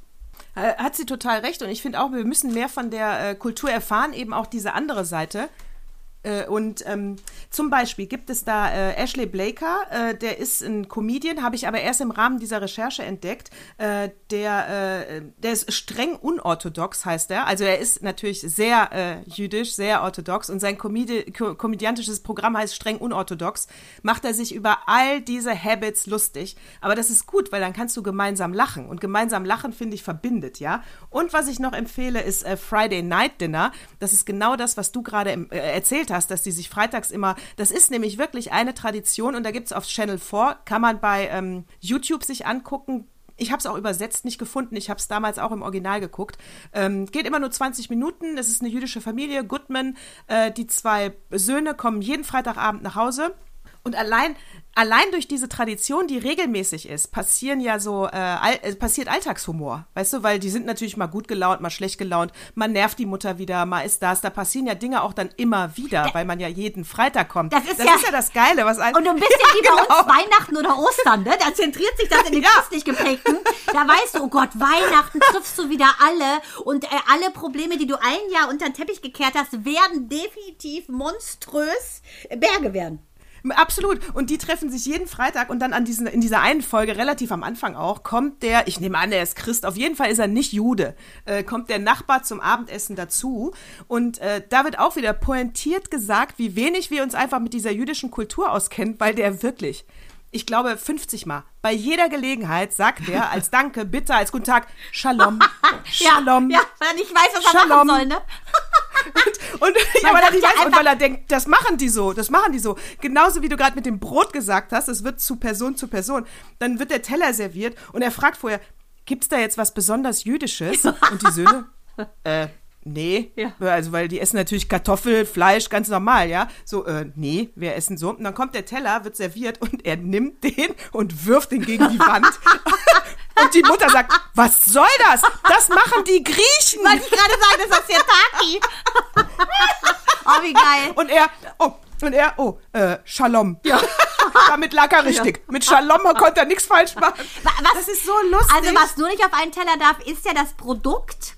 Äh, Hat sie total recht und ich finde auch, wir müssen mehr von der äh, Kultur erfahren, eben auch diese andere Seite. Äh, und ähm, zum Beispiel gibt es da äh, Ashley Blaker, äh, der ist ein Comedian, habe ich aber erst im Rahmen dieser Recherche entdeckt. Äh, der, äh, der ist streng unorthodox, heißt er. Also er ist natürlich sehr äh, jüdisch, sehr orthodox und sein Comedi ko komödiantisches Programm heißt streng unorthodox. Macht er sich über all diese Habits lustig. Aber das ist gut, weil dann kannst du gemeinsam lachen. Und gemeinsam lachen, finde ich, verbindet, ja. Und was ich noch empfehle, ist Friday Night Dinner. Das ist genau das, was du gerade äh, erzählt hast, dass die sich freitags immer, das ist nämlich wirklich eine Tradition und da gibt es auf Channel 4, kann man bei ähm, YouTube sich angucken. Ich habe es auch übersetzt nicht gefunden. Ich habe es damals auch im Original geguckt. Ähm, geht immer nur 20 Minuten. Es ist eine jüdische Familie. Goodman, äh, die zwei Söhne kommen jeden Freitagabend nach Hause. Und allein, allein durch diese Tradition, die regelmäßig ist, passieren ja so, äh, all, äh, passiert Alltagshumor. Weißt du, weil die sind natürlich mal gut gelaunt, mal schlecht gelaunt, man nervt die Mutter wieder, mal ist das. Da passieren ja Dinge auch dann immer wieder, weil man ja jeden Freitag kommt. Das ist ja- das Geile, was ein, Und ein bisschen Ja, wie bei genau. uns Weihnachten oder Ostern, ne? Da zentriert sich das in den Ja. christlich geprägten. Da weißt du, oh Gott, Weihnachten triffst du wieder alle und äh, alle Probleme, die du ein Jahr unter den Teppich gekehrt hast, werden definitiv monströs Berge werden. Absolut. Und die treffen sich jeden Freitag und dann an diesen, in dieser einen Folge, relativ am Anfang auch, kommt der, ich nehme an, er ist Christ, auf jeden Fall ist er nicht Jude, äh, kommt der Nachbar zum Abendessen dazu. Und äh, da wird auch wieder pointiert gesagt, wie wenig wir uns einfach mit dieser jüdischen Kultur auskennen, weil der wirklich, ich glaube, 50 Mal, bei jeder Gelegenheit sagt er als Danke, bitte, als Guten Tag, Shalom, Shalom. Ja, ja, weil er nicht weiß, was er Shalom. machen soll, ne? Und, ja, Man weil er nicht ja weiß, und weil er denkt, das machen die so, das machen die so. Genauso wie du gerade mit dem Brot gesagt hast, es wird zu Person zu Person. Dann wird der Teller serviert und er fragt vorher, gibt's da jetzt was besonders Jüdisches? Und die Söhne, äh, nee. Ja. Also, weil die essen natürlich Kartoffel, Fleisch, ganz normal, ja. So, äh, nee, wir essen so. Und dann kommt der Teller, wird serviert und er nimmt den und wirft den gegen die Wand. Und die Mutter sagt, was soll das? Das machen die Griechen. Wollte ich gerade sagen, das ist der Taki. oh, wie geil. Und er, oh, und er, oh, äh, Shalom. Ja. Damit lag er richtig. Mit Shalom konnte er nichts falsch machen. Wa- Was, Das ist so lustig. Also was nur nicht auf einen Teller darf, ist ja das Produkt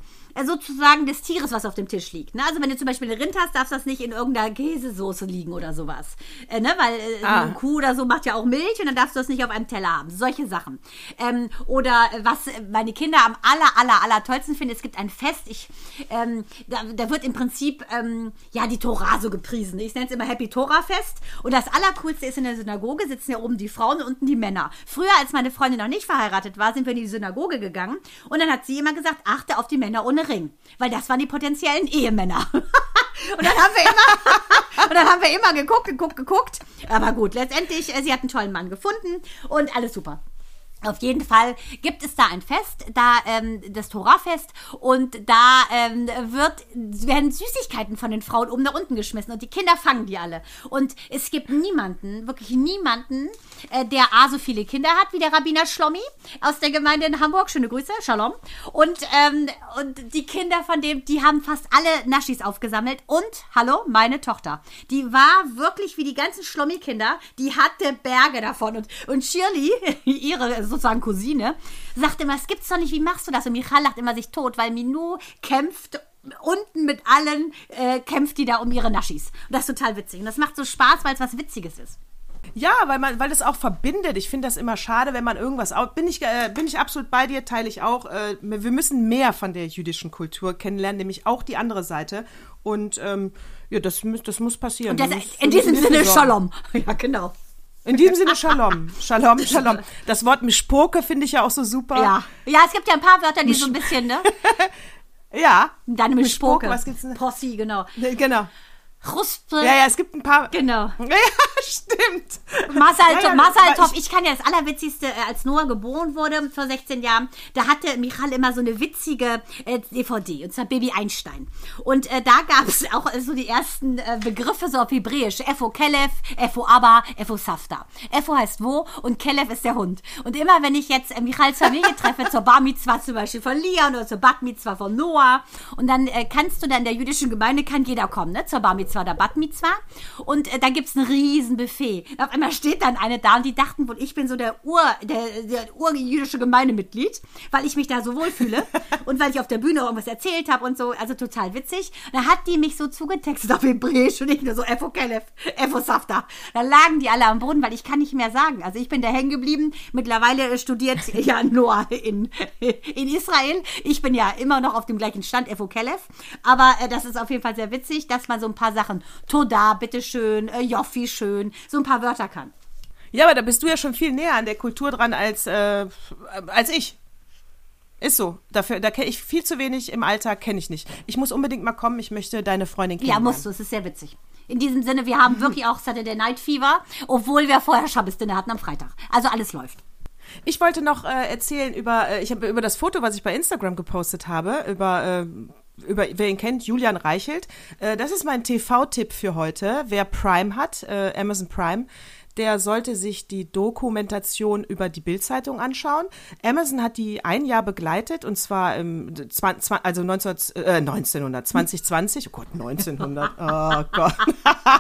sozusagen des Tieres, was auf dem Tisch liegt. Ne? Also wenn du zum Beispiel ein Rind hast, darf das nicht in irgendeiner Käsesoße liegen oder sowas. Äh, ne? Weil äh, Ah. eine Kuh oder so macht ja auch Milch und dann darfst du das nicht auf einem Teller haben. Solche Sachen. Ähm, oder äh, was äh, meine Kinder am aller, aller, aller tollsten finden, es gibt ein Fest, ich, ähm, da, da wird im Prinzip ähm, ja die Tora so gepriesen. Ich nenne es immer Happy Tora Fest. Und das Allercoolste ist in der Synagoge sitzen ja oben die Frauen und unten die Männer. Früher, als meine Freundin noch nicht verheiratet war, sind wir in die Synagoge gegangen und dann hat sie immer gesagt, achte auf die Männer ohne Ring. Weil das waren die potenziellen Ehemänner. und dann haben wir immer, und dann haben wir immer geguckt, geguckt, geguckt. Aber gut, letztendlich, äh, sie hat einen tollen Mann gefunden und alles super. Auf jeden Fall gibt es da ein Fest, da ähm, das Torafest und da ähm, wird werden Süßigkeiten von den Frauen oben nach unten geschmissen und die Kinder fangen die alle und es gibt niemanden, wirklich niemanden, der a so viele Kinder hat wie der Rabbiner Schlommi aus der Gemeinde in Hamburg. Schöne Grüße, Shalom. Und und, ähm, und die Kinder von dem, die haben fast alle Naschis aufgesammelt. Und, hallo, meine Tochter. Die war wirklich wie die ganzen Schlommi-Kinder, die hatte Berge davon. Und, und Shirley, ihre sozusagen Cousine, sagt immer, es gibt's doch nicht, wie machst du das? Und Michal lacht immer sich tot, weil Minou kämpft unten mit allen, äh, kämpft die da um ihre Naschis. Und das ist total witzig. Und das macht so Spaß, weil es was Witziges ist. Ja, weil man, weil das auch verbindet. Ich finde das immer schade, wenn man irgendwas bin ich äh, bin ich absolut bei dir, teile ich auch. Äh, wir müssen mehr von der jüdischen Kultur kennenlernen, nämlich auch die andere Seite. Und ähm, ja, das, muss- das muss passieren. Das, müssen- in diesem Sinne. Shalom. Ja, genau. In diesem Sinne Shalom. Shalom, Shalom. Das Wort Mischpoke finde ich ja auch so super. Ja. ja, es gibt ja ein paar Wörter, die so ein bisschen, ne? Ja. Deine Mischpoke, was gibt's denn? Possi, genau. Genau. Ruspe. Ja, ja, es gibt ein paar. Genau. Ja, stimmt. Marcel, Ja, ja, Toff, ich kann ja das Allerwitzigste, äh, als Noah geboren wurde vor 16 Jahren, da hatte Michal immer so eine witzige äh, DVD, und zwar Baby Einstein. Und äh, da gab es auch äh, so die ersten äh, Begriffe so auf Hebräisch. Efo Kelef, Efo Abba, Efo Safta. Efo heißt wo und Kelef ist der Hund. Und immer wenn ich jetzt äh, Michals Familie treffe, zur Bar Mitzvah zum Beispiel von Lian oder zur Bat Mitzvah von Noah, und dann äh, kannst du dann in der jüdischen Gemeinde, kann jeder kommen, ne, zur Bar Mitzvah oder Bat Mitzvah. Und äh, da gibt's ein riesen Buffet. Auf einmal steht dann eine da und die dachten wohl, ich bin so der Ur, der, der urjüdische Gemeindemitglied, weil ich mich da so wohlfühle und weil ich auf der Bühne irgendwas erzählt habe und so, also total witzig. Und dann hat die mich so zugetextet auf Hebräisch und ich nur so Efo Kelef, Efo Safta. Da lagen die alle am Boden, weil ich kann nicht mehr sagen. Also ich bin da hängen geblieben. Mittlerweile studiert ja Noah in, in Israel. Ich bin ja immer noch auf dem gleichen Stand, Efo Kelef. Aber äh, das ist auf jeden Fall sehr witzig, dass man so ein paar Sachen, Toda, bitteschön, äh, Joffi, schön, so ein paar Wörter kann. Ja, aber da bist du ja schon viel näher an der Kultur dran als, äh, als ich. Ist so. Dafür, da kenne ich viel zu wenig im Alltag, kenne ich nicht. Ich muss unbedingt mal kommen, ich möchte deine Freundin Ja, kennenlernen. musst du, es ist sehr witzig. In diesem Sinne, wir haben wirklich auch Saturday Night Fever, obwohl wir vorher Schabbesdinner hatten am Freitag. Also alles läuft. Ich wollte noch äh, erzählen über, äh, ich habe über das Foto, was ich bei Instagram gepostet habe, über, äh, über wer ihn kennt, Julian Reichelt. Äh, das ist mein TV-Tipp für heute. Wer Prime hat, äh, Amazon Prime, der sollte sich die Dokumentation über die Bildzeitung anschauen. Amazon hat die ein Jahr begleitet und zwar im 20, also 19, äh, 1900, 2020, oh Gott, 1900, oh Gott.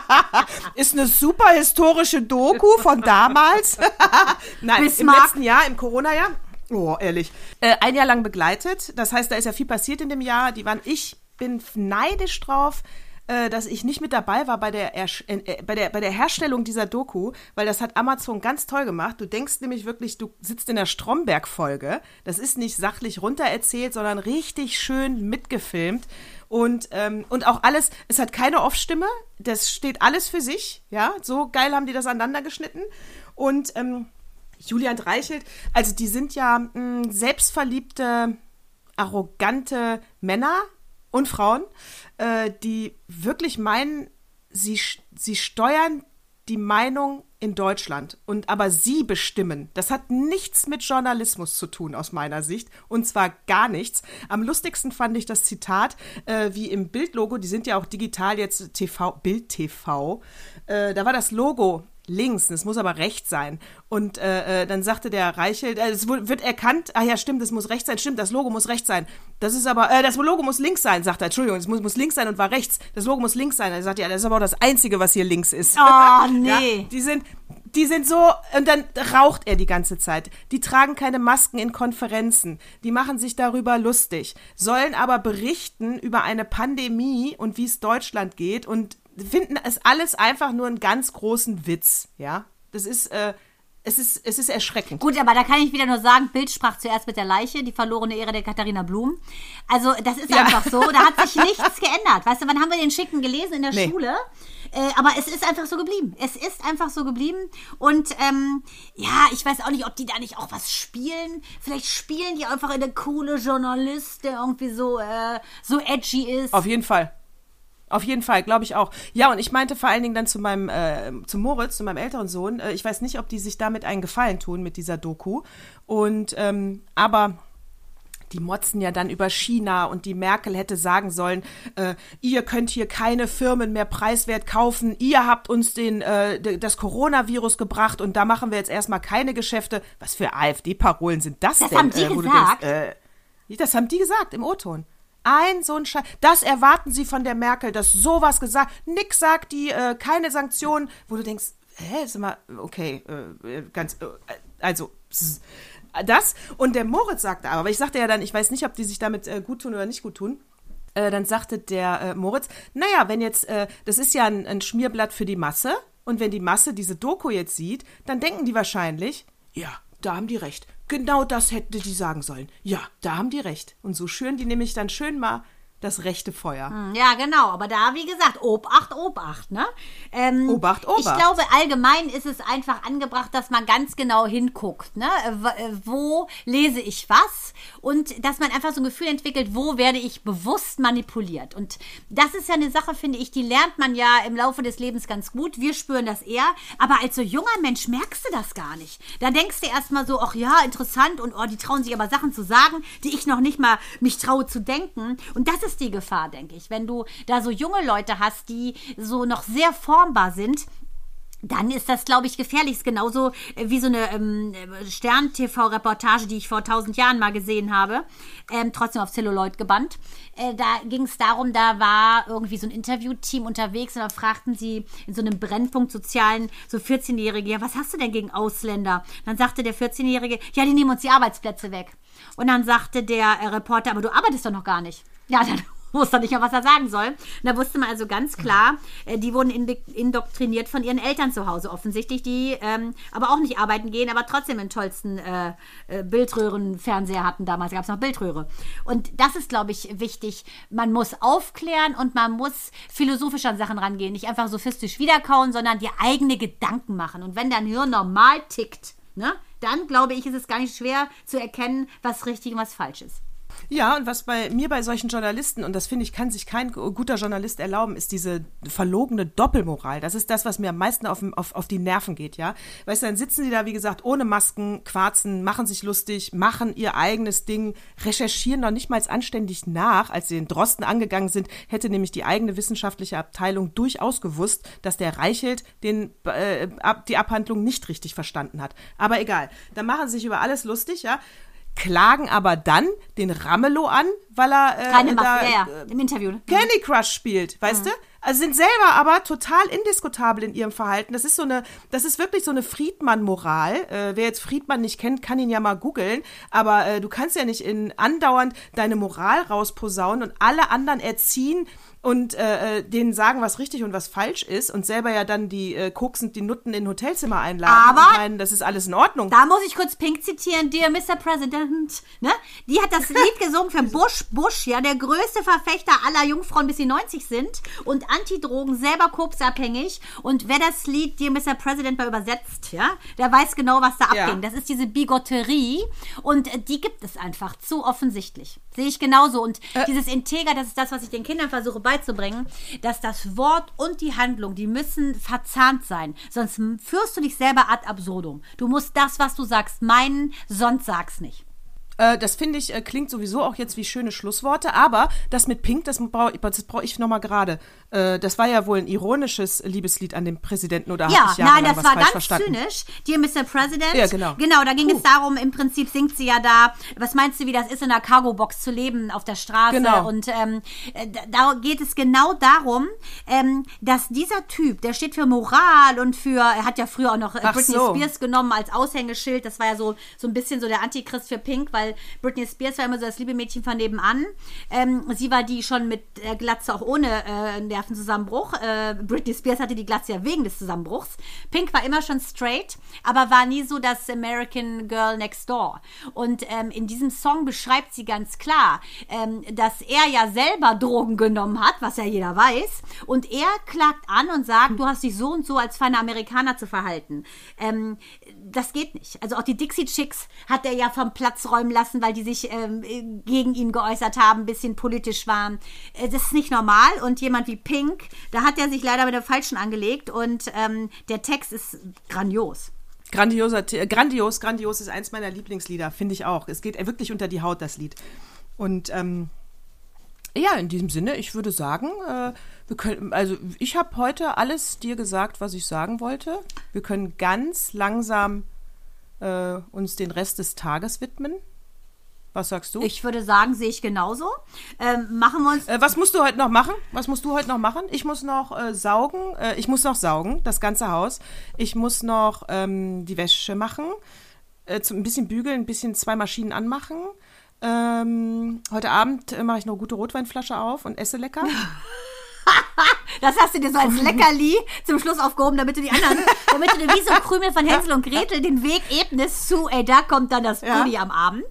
ist eine super historische Doku von damals. Nein, Bismarck. im letzten Jahr, im Corona-Jahr. Oh, ehrlich. Äh, ein Jahr lang begleitet. Das heißt, da ist ja viel passiert in dem Jahr. Die waren, ich bin neidisch drauf, äh, dass ich nicht mit dabei war bei der, äh, äh, bei, der, bei der Herstellung dieser Doku, weil das hat Amazon ganz toll gemacht. Du denkst nämlich wirklich, du sitzt in der Stromberg-Folge. Das ist nicht sachlich runtererzählt, sondern richtig schön mitgefilmt. Und, ähm, und auch alles, es hat keine Off-Stimme, das steht alles für sich, ja, so geil haben die das aneinander geschnitten. Und ähm, Julian Reichelt, also die sind ja mh, selbstverliebte, arrogante Männer und Frauen, äh, die wirklich meinen, sie, sie steuern die Meinung in Deutschland und aber sie bestimmen. Das hat nichts mit Journalismus zu tun aus meiner Sicht und zwar gar nichts. Am lustigsten fand ich das Zitat, äh, wie im Bildlogo, die sind ja auch digital jetzt TV, Bild TV, äh, da war das Logo links, es muss aber rechts sein. Und äh, äh, dann sagte der Reichelt, äh, es wu- wird erkannt, ah ja, stimmt, es muss rechts sein, stimmt, das Logo muss rechts sein. Das ist aber, äh, das Logo muss links sein, sagt er, Entschuldigung, es muss, muss links sein und war rechts. Das Logo muss links sein. Er sagt, ja, das ist aber auch das Einzige, was hier links ist. Oh, nee. Ja, die sind, die sind so, und dann raucht er die ganze Zeit. Die tragen keine Masken in Konferenzen. Die machen sich darüber lustig, sollen aber berichten über eine Pandemie und wie es Deutschland geht und finden es alles einfach nur einen ganz großen Witz, ja. Das ist, äh, es ist, es ist erschreckend. Gut, aber da kann ich wieder nur sagen, Bild sprach zuerst mit der Leiche, die verlorene Ehre der Katharina Blum. Also das ist Ja. einfach so, da hat sich nichts geändert. Weißt du, wann haben wir den Schicken gelesen in der Nee. Schule? Äh, aber es ist einfach so geblieben. Es ist einfach so geblieben. Und ähm, ja, ich weiß auch nicht, ob die da nicht auch was spielen. Vielleicht spielen die einfach eine coole Journalist, der irgendwie so, äh, so edgy ist. Auf jeden Fall. Auf jeden Fall, glaube ich auch. Ja, und ich meinte vor allen Dingen dann zu meinem, äh, zu Moritz, zu meinem älteren Sohn, äh, ich weiß nicht, ob die sich damit einen Gefallen tun mit dieser Doku. Und, ähm, aber die motzen ja dann über China und die Merkel hätte sagen sollen, äh, ihr könnt hier keine Firmen mehr preiswert kaufen, ihr habt uns den, äh, das Coronavirus gebracht und da machen wir jetzt erstmal keine Geschäfte. Was für AfD-Parolen sind das, Das denn? haben die du gesagt? Denkst, äh, das haben die gesagt im O-Ton. Ein so ein Scheiß. Das erwarten sie von der Merkel, dass sowas gesagt. Nix sagt die, äh, keine Sanktionen, wo du denkst, hä, ist mal, okay, äh, äh, ganz, äh, also, das. Und der Moritz sagte aber, weil ich sagte ja dann, ich weiß nicht, ob die sich damit äh, gut tun oder nicht gut tun. Äh, dann sagte der äh, Moritz, naja, wenn jetzt, das ist ja ein, ein Schmierblatt für die Masse, und wenn die Masse diese Doku jetzt sieht, dann denken die wahrscheinlich, ja, da haben die recht. Genau das hätte die sagen sollen. Ja, da haben die recht. Und so schüren die nämlich dann schön mal das rechte Feuer. Hm, Ja, genau. Aber da, wie gesagt, Obacht, Obacht, ne? Ähm, Obacht, Obacht. Ich glaube, allgemein ist es einfach angebracht, dass man ganz genau hinguckt, ne? W- äh, Wo lese ich was? Und dass man einfach so ein Gefühl entwickelt, wo werde ich bewusst manipuliert? Und das ist ja eine Sache, finde ich, die lernt man ja im Laufe des Lebens ganz gut. Wir spüren das eher. Aber als so junger Mensch merkst du das gar nicht. Da denkst du erstmal so, ach ja, interessant und oh, die trauen sich aber Sachen zu sagen, die ich noch nicht mal mich traue zu denken. Und das ist die Gefahr, denke ich. Wenn du da so junge Leute hast, die so noch sehr formbar sind, dann ist das, glaube ich, gefährlich. Ist genauso äh, wie so eine ähm, Stern-TV-Reportage, die ich vor tausend Jahren mal gesehen habe, ähm, trotzdem auf Celluloid gebannt. Äh, da ging es darum, da war irgendwie so ein Interviewteam unterwegs und da fragten sie in so einem Brennpunkt sozialen, so 14-Jährige, ja, was hast du denn gegen Ausländer? Dann sagte der 14-Jährige, ja, die nehmen uns die Arbeitsplätze weg. Und dann sagte der äh, Reporter, aber du arbeitest doch noch gar nicht. Ja, dann wusste er nicht mehr, was er sagen soll. Und da wusste man also ganz klar, äh, die wurden indoktriniert von ihren Eltern zu Hause offensichtlich, die ähm, aber auch nicht arbeiten gehen, aber trotzdem den tollsten äh, äh, Bildröhrenfernseher hatten. Damals gab es noch Bildröhre. Und das ist, glaube ich, wichtig. Man muss aufklären und man muss philosophisch an Sachen rangehen. Nicht einfach sophistisch wiederkauen, sondern dir eigene Gedanken machen. Und wenn dein Hirn normal tickt, ne, dann glaube ich, ist es gar nicht schwer zu erkennen, was richtig und was falsch ist. Ja, und was bei mir bei solchen Journalisten, und das finde ich, kann sich kein guter Journalist erlauben, ist diese verlogene Doppelmoral. Das ist das, was mir am meisten auf, auf, auf die Nerven geht, ja. Weißt du, dann sitzen die da, wie gesagt, ohne Masken, quarzen, machen sich lustig, machen ihr eigenes Ding, recherchieren noch nicht mal anständig nach. Als sie den Drosten angegangen sind, hätte nämlich die eigene wissenschaftliche Abteilung durchaus gewusst, dass der Reichelt den, äh, ab, die Abhandlung nicht richtig verstanden hat. Aber egal. Dann machen sie sich über alles lustig, ja klagen aber dann den Ramelow an, weil er äh, Keine da, ja, ja, äh, im Interview. ne? Candy Crush spielt, weißt du? Also sind selber aber total indiskutabel in ihrem Verhalten. Das ist so eine, das ist wirklich so eine Friedmann-Moral. Äh, wer jetzt Friedmann nicht kennt, kann ihn ja mal googeln. Aber äh, du kannst ja nicht in andauernd deine Moral rausposaunen und alle anderen erziehen und äh, äh, denen sagen, was richtig und was falsch ist und selber ja dann die äh, koksend die Nutten in Hotelzimmer einladen Aber- und meinen, das ist alles in Ordnung. Da muss ich kurz Pink zitieren, Dear Mr. President. Ne? Die hat das Lied gesungen für Bush. Bush, ja, der größte Verfechter aller Jungfrauen, bis sie 90 sind. Und Antidrogen, selber kopsabhängig. Und wer das Lied Dear Mr. President mal übersetzt, ja, der weiß genau, was da Ja. abging. Das ist diese Bigotterie. Und äh, die gibt es einfach zu offensichtlich. Sehe ich genauso. Und dieses Integer, das ist das, was ich den Kindern versuche beizubringen, dass das Wort und die Handlung, die müssen verzahnt sein. Sonst führst du dich selber ad absurdum. Du musst das, was du sagst, meinen, sonst sag's nicht. Äh, das finde ich, äh, klingt sowieso auch jetzt wie schöne Schlussworte, aber das mit Pink, das brauche brauch ich nochmal gerade. Äh, das war ja wohl ein ironisches Liebeslied an den Präsidenten oder Ja, ich nein, das was war ganz verstanden? zynisch. Dear Mr. President. Ja, genau. Genau, da ging Puh. es darum, im Prinzip singt sie ja da, was meinst du, wie das ist, in einer Cargo-Box zu leben auf der Straße? Genau. Und ähm, äh, da geht es genau darum, ähm, dass dieser Typ, der steht für Moral und für, er hat ja früher auch noch äh, Ach Britney so. Spears genommen als Aushängeschild. Das war ja so, so ein bisschen so der Antichrist für Pink, weil Britney Spears war immer so das liebe Mädchen von nebenan. Ähm, sie war die schon mit der Glatze auch ohne äh, Nervenzusammenbruch. Äh, Britney Spears hatte die Glatze ja wegen des Zusammenbruchs. Pink war immer schon straight, aber war nie so das American Girl Next Door. Und ähm, in diesem Song beschreibt sie ganz klar, ähm, dass er ja selber Drogen genommen hat, was ja jeder weiß. Und er klagt an und sagt, du hast dich so und so als feiner Amerikaner zu verhalten. Ähm, das geht nicht. Also auch die Dixie Chicks hat er ja vom Platz räumen lassen, weil die sich ähm, gegen ihn geäußert haben, ein bisschen politisch waren. Äh, Das ist nicht normal. Und jemand wie Pink, da hat er sich leider mit der Falschen angelegt. Und ähm, der Text ist grandios. Grandioser, äh, grandios, grandios ist eins meiner Lieblingslieder, finde ich auch. Es geht wirklich unter die Haut, das Lied. Und ähm, ja, in diesem Sinne, ich würde sagen, äh, wir können, also ich habe heute alles dir gesagt, was ich sagen wollte. Wir können ganz langsam äh, uns den Rest des Tages widmen. Was sagst du? Ich würde sagen, sehe ich genauso. Ähm, machen wir uns. Äh, was musst du heute noch machen? Was musst du heute noch machen? Ich muss noch äh, saugen. Äh, ich muss noch saugen, das ganze Haus. Ich muss noch ähm, die Wäsche machen. Äh, zum, ein bisschen bügeln, ein bisschen zwei Maschinen anmachen. Ähm, heute Abend äh, mache ich noch eine gute Rotweinflasche auf und esse lecker. Das hast du dir so als Leckerli zum Schluss aufgehoben, damit du die anderen, damit du dir wie so ein Krümel von Hänsel und Gretel den Weg ebnest zu, ey, da kommt dann das Ja. Pulli am Abend.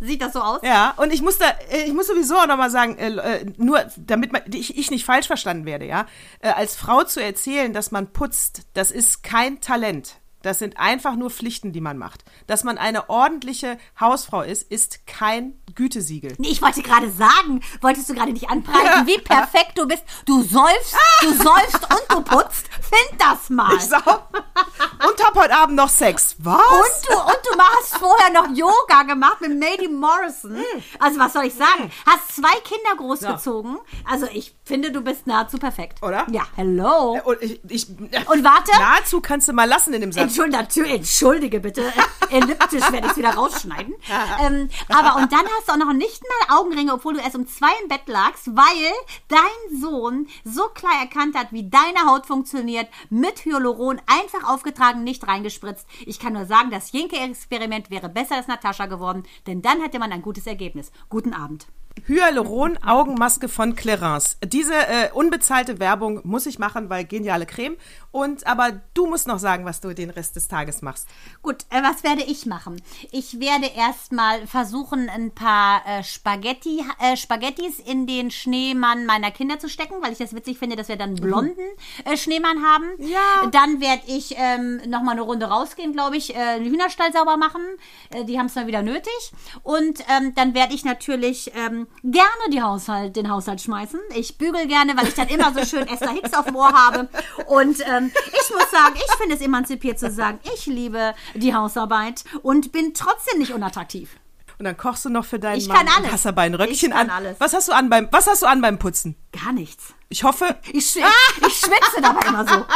Sieht das so aus? Ja, und ich muss da, äh, ich muss sowieso auch nochmal sagen, äh, äh, nur damit man, ich, ich nicht falsch verstanden werde, ja, als Frau zu erzählen, dass man putzt, das ist kein Talent. Das sind einfach nur Pflichten, die man macht. Dass man eine ordentliche Hausfrau ist, ist kein Gütesiegel. Nee, ich wollte gerade sagen, wolltest du gerade nicht anpreisen, wie perfekt du bist. Du säufst, du säufst und du putzt. Find das mal. Ich sag, und hab heute Abend noch Sex. Was? Und du, und du hast vorher noch Yoga gemacht mit Mady Morrison. Hm. Also was soll ich sagen? Hast zwei Kinder großgezogen. Also ich finde, du bist nahezu perfekt. Oder? Ja, hello. Und, ich, ich, Und warte. Nahezu kannst du mal lassen in dem Satz. Entschuldige, natürlich, entschuldige bitte. Elliptisch werde ich es wieder rausschneiden. ähm, aber und dann hast du auch noch nicht mal Augenringe, obwohl du erst um zwei im Bett lagst, weil dein Sohn so klar erkannt hat, wie deine Haut funktioniert, mit Hyaluron einfach aufgetragen, nicht reingespritzt. Ich kann nur sagen, das Jenke-Experiment wäre besser als Natascha geworden, denn dann hätte man ein gutes Ergebnis. Guten Abend. Hyaluron-Augenmaske von Clarins. Diese äh, unbezahlte Werbung muss ich machen, weil geniale Creme. Und aber du musst noch sagen, was du den Rest des Tages machst. Gut, äh, was werde ich machen? Ich werde erstmal versuchen, ein paar äh, Spaghetti, äh, Spaghettis in den Schneemann meiner Kinder zu stecken, weil ich das witzig finde, dass wir dann einen blonden äh, Schneemann haben. Ja. Dann werde ich ähm, nochmal eine Runde rausgehen, glaube ich, äh, den Hühnerstall sauber machen. Äh, die haben es mal wieder nötig. Und ähm, dann werde ich natürlich ähm, gerne die Haushalt, den Haushalt schmeißen. Ich bügel gerne, weil ich dann immer so schön Esther Hicks auf dem Ohr habe. Und ähm, ich muss sagen, ich finde es emanzipiert zu sagen, ich liebe die Hausarbeit und bin trotzdem nicht unattraktiv. Und dann kochst du noch für deinen Ich Mann kann alles. hast dabei ein Röckchen Ich kann an. alles. Was hast du an beim Was hast du an beim Putzen? Gar nichts. Ich hoffe, Ich, schw ich schwitze dabei immer so.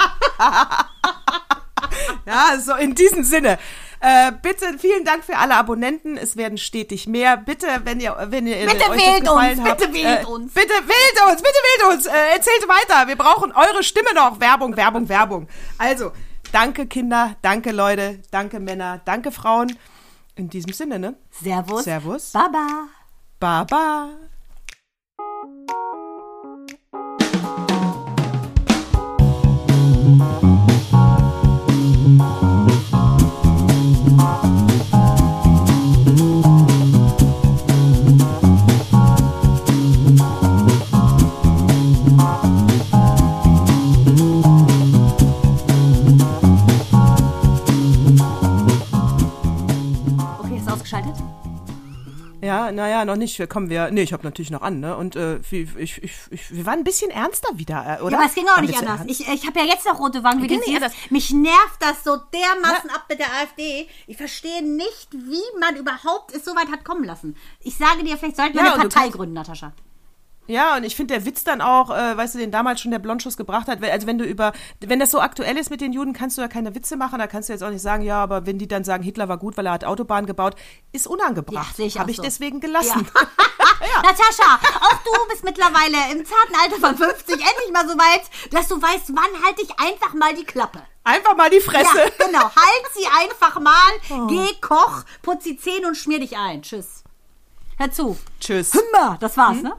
ja, so in diesem Sinne. Äh, bitte, vielen Dank für alle Abonnenten. Es werden stetig mehr. Bitte, wenn ihr, wenn ihr Bitte euch wählt gefallen uns, habt, bitte wählt äh, uns. Bitte wählt uns, bitte wählt uns. Äh, erzählt weiter. Wir brauchen eure Stimme noch. Werbung, Werbung, Werbung. Also, danke Kinder, danke Leute, danke Männer, danke Frauen. In diesem Sinne, ne? Servus. Servus. Baba. Baba. Ja, naja, noch nicht. Kommen wir. Nee, ich habe natürlich noch an, ne? Und äh, ich, ich, ich, wir waren ein bisschen ernster wieder, äh, oder? Ja, aber es ging auch nicht anders. ernst? Ich, ich habe ja jetzt noch rote Wangen, wie du nicht siehst. Mich nervt das so dermaßen ab mit der AfD. Ich verstehe nicht, wie man überhaupt es so weit hat kommen lassen. Ich sage dir, vielleicht sollten wir Ja, eine Partei gründen, Natascha. Ja, und ich finde der Witz dann auch, äh, weißt du, den damals schon der Blondschuss gebracht hat, also wenn du über, wenn das so aktuell ist mit den Juden, kannst du ja keine Witze machen, da kannst du jetzt auch nicht sagen, ja, aber wenn die dann sagen, Hitler war gut, weil er hat Autobahnen gebaut, ist Ja, unangebracht. auch Habe ich so. deswegen gelassen. Natascha, auch du bist mittlerweile im zarten Alter von 50 endlich mal so weit, dass du weißt, wann halte ich einfach mal die Klappe. Einfach mal die Fresse. Ja, genau. Halt sie einfach mal, Oh. geh, koch, putz die Zähne und schmier dich ein. Tschüss. Hör zu. Tschüss. Hümmer, das war's, ne?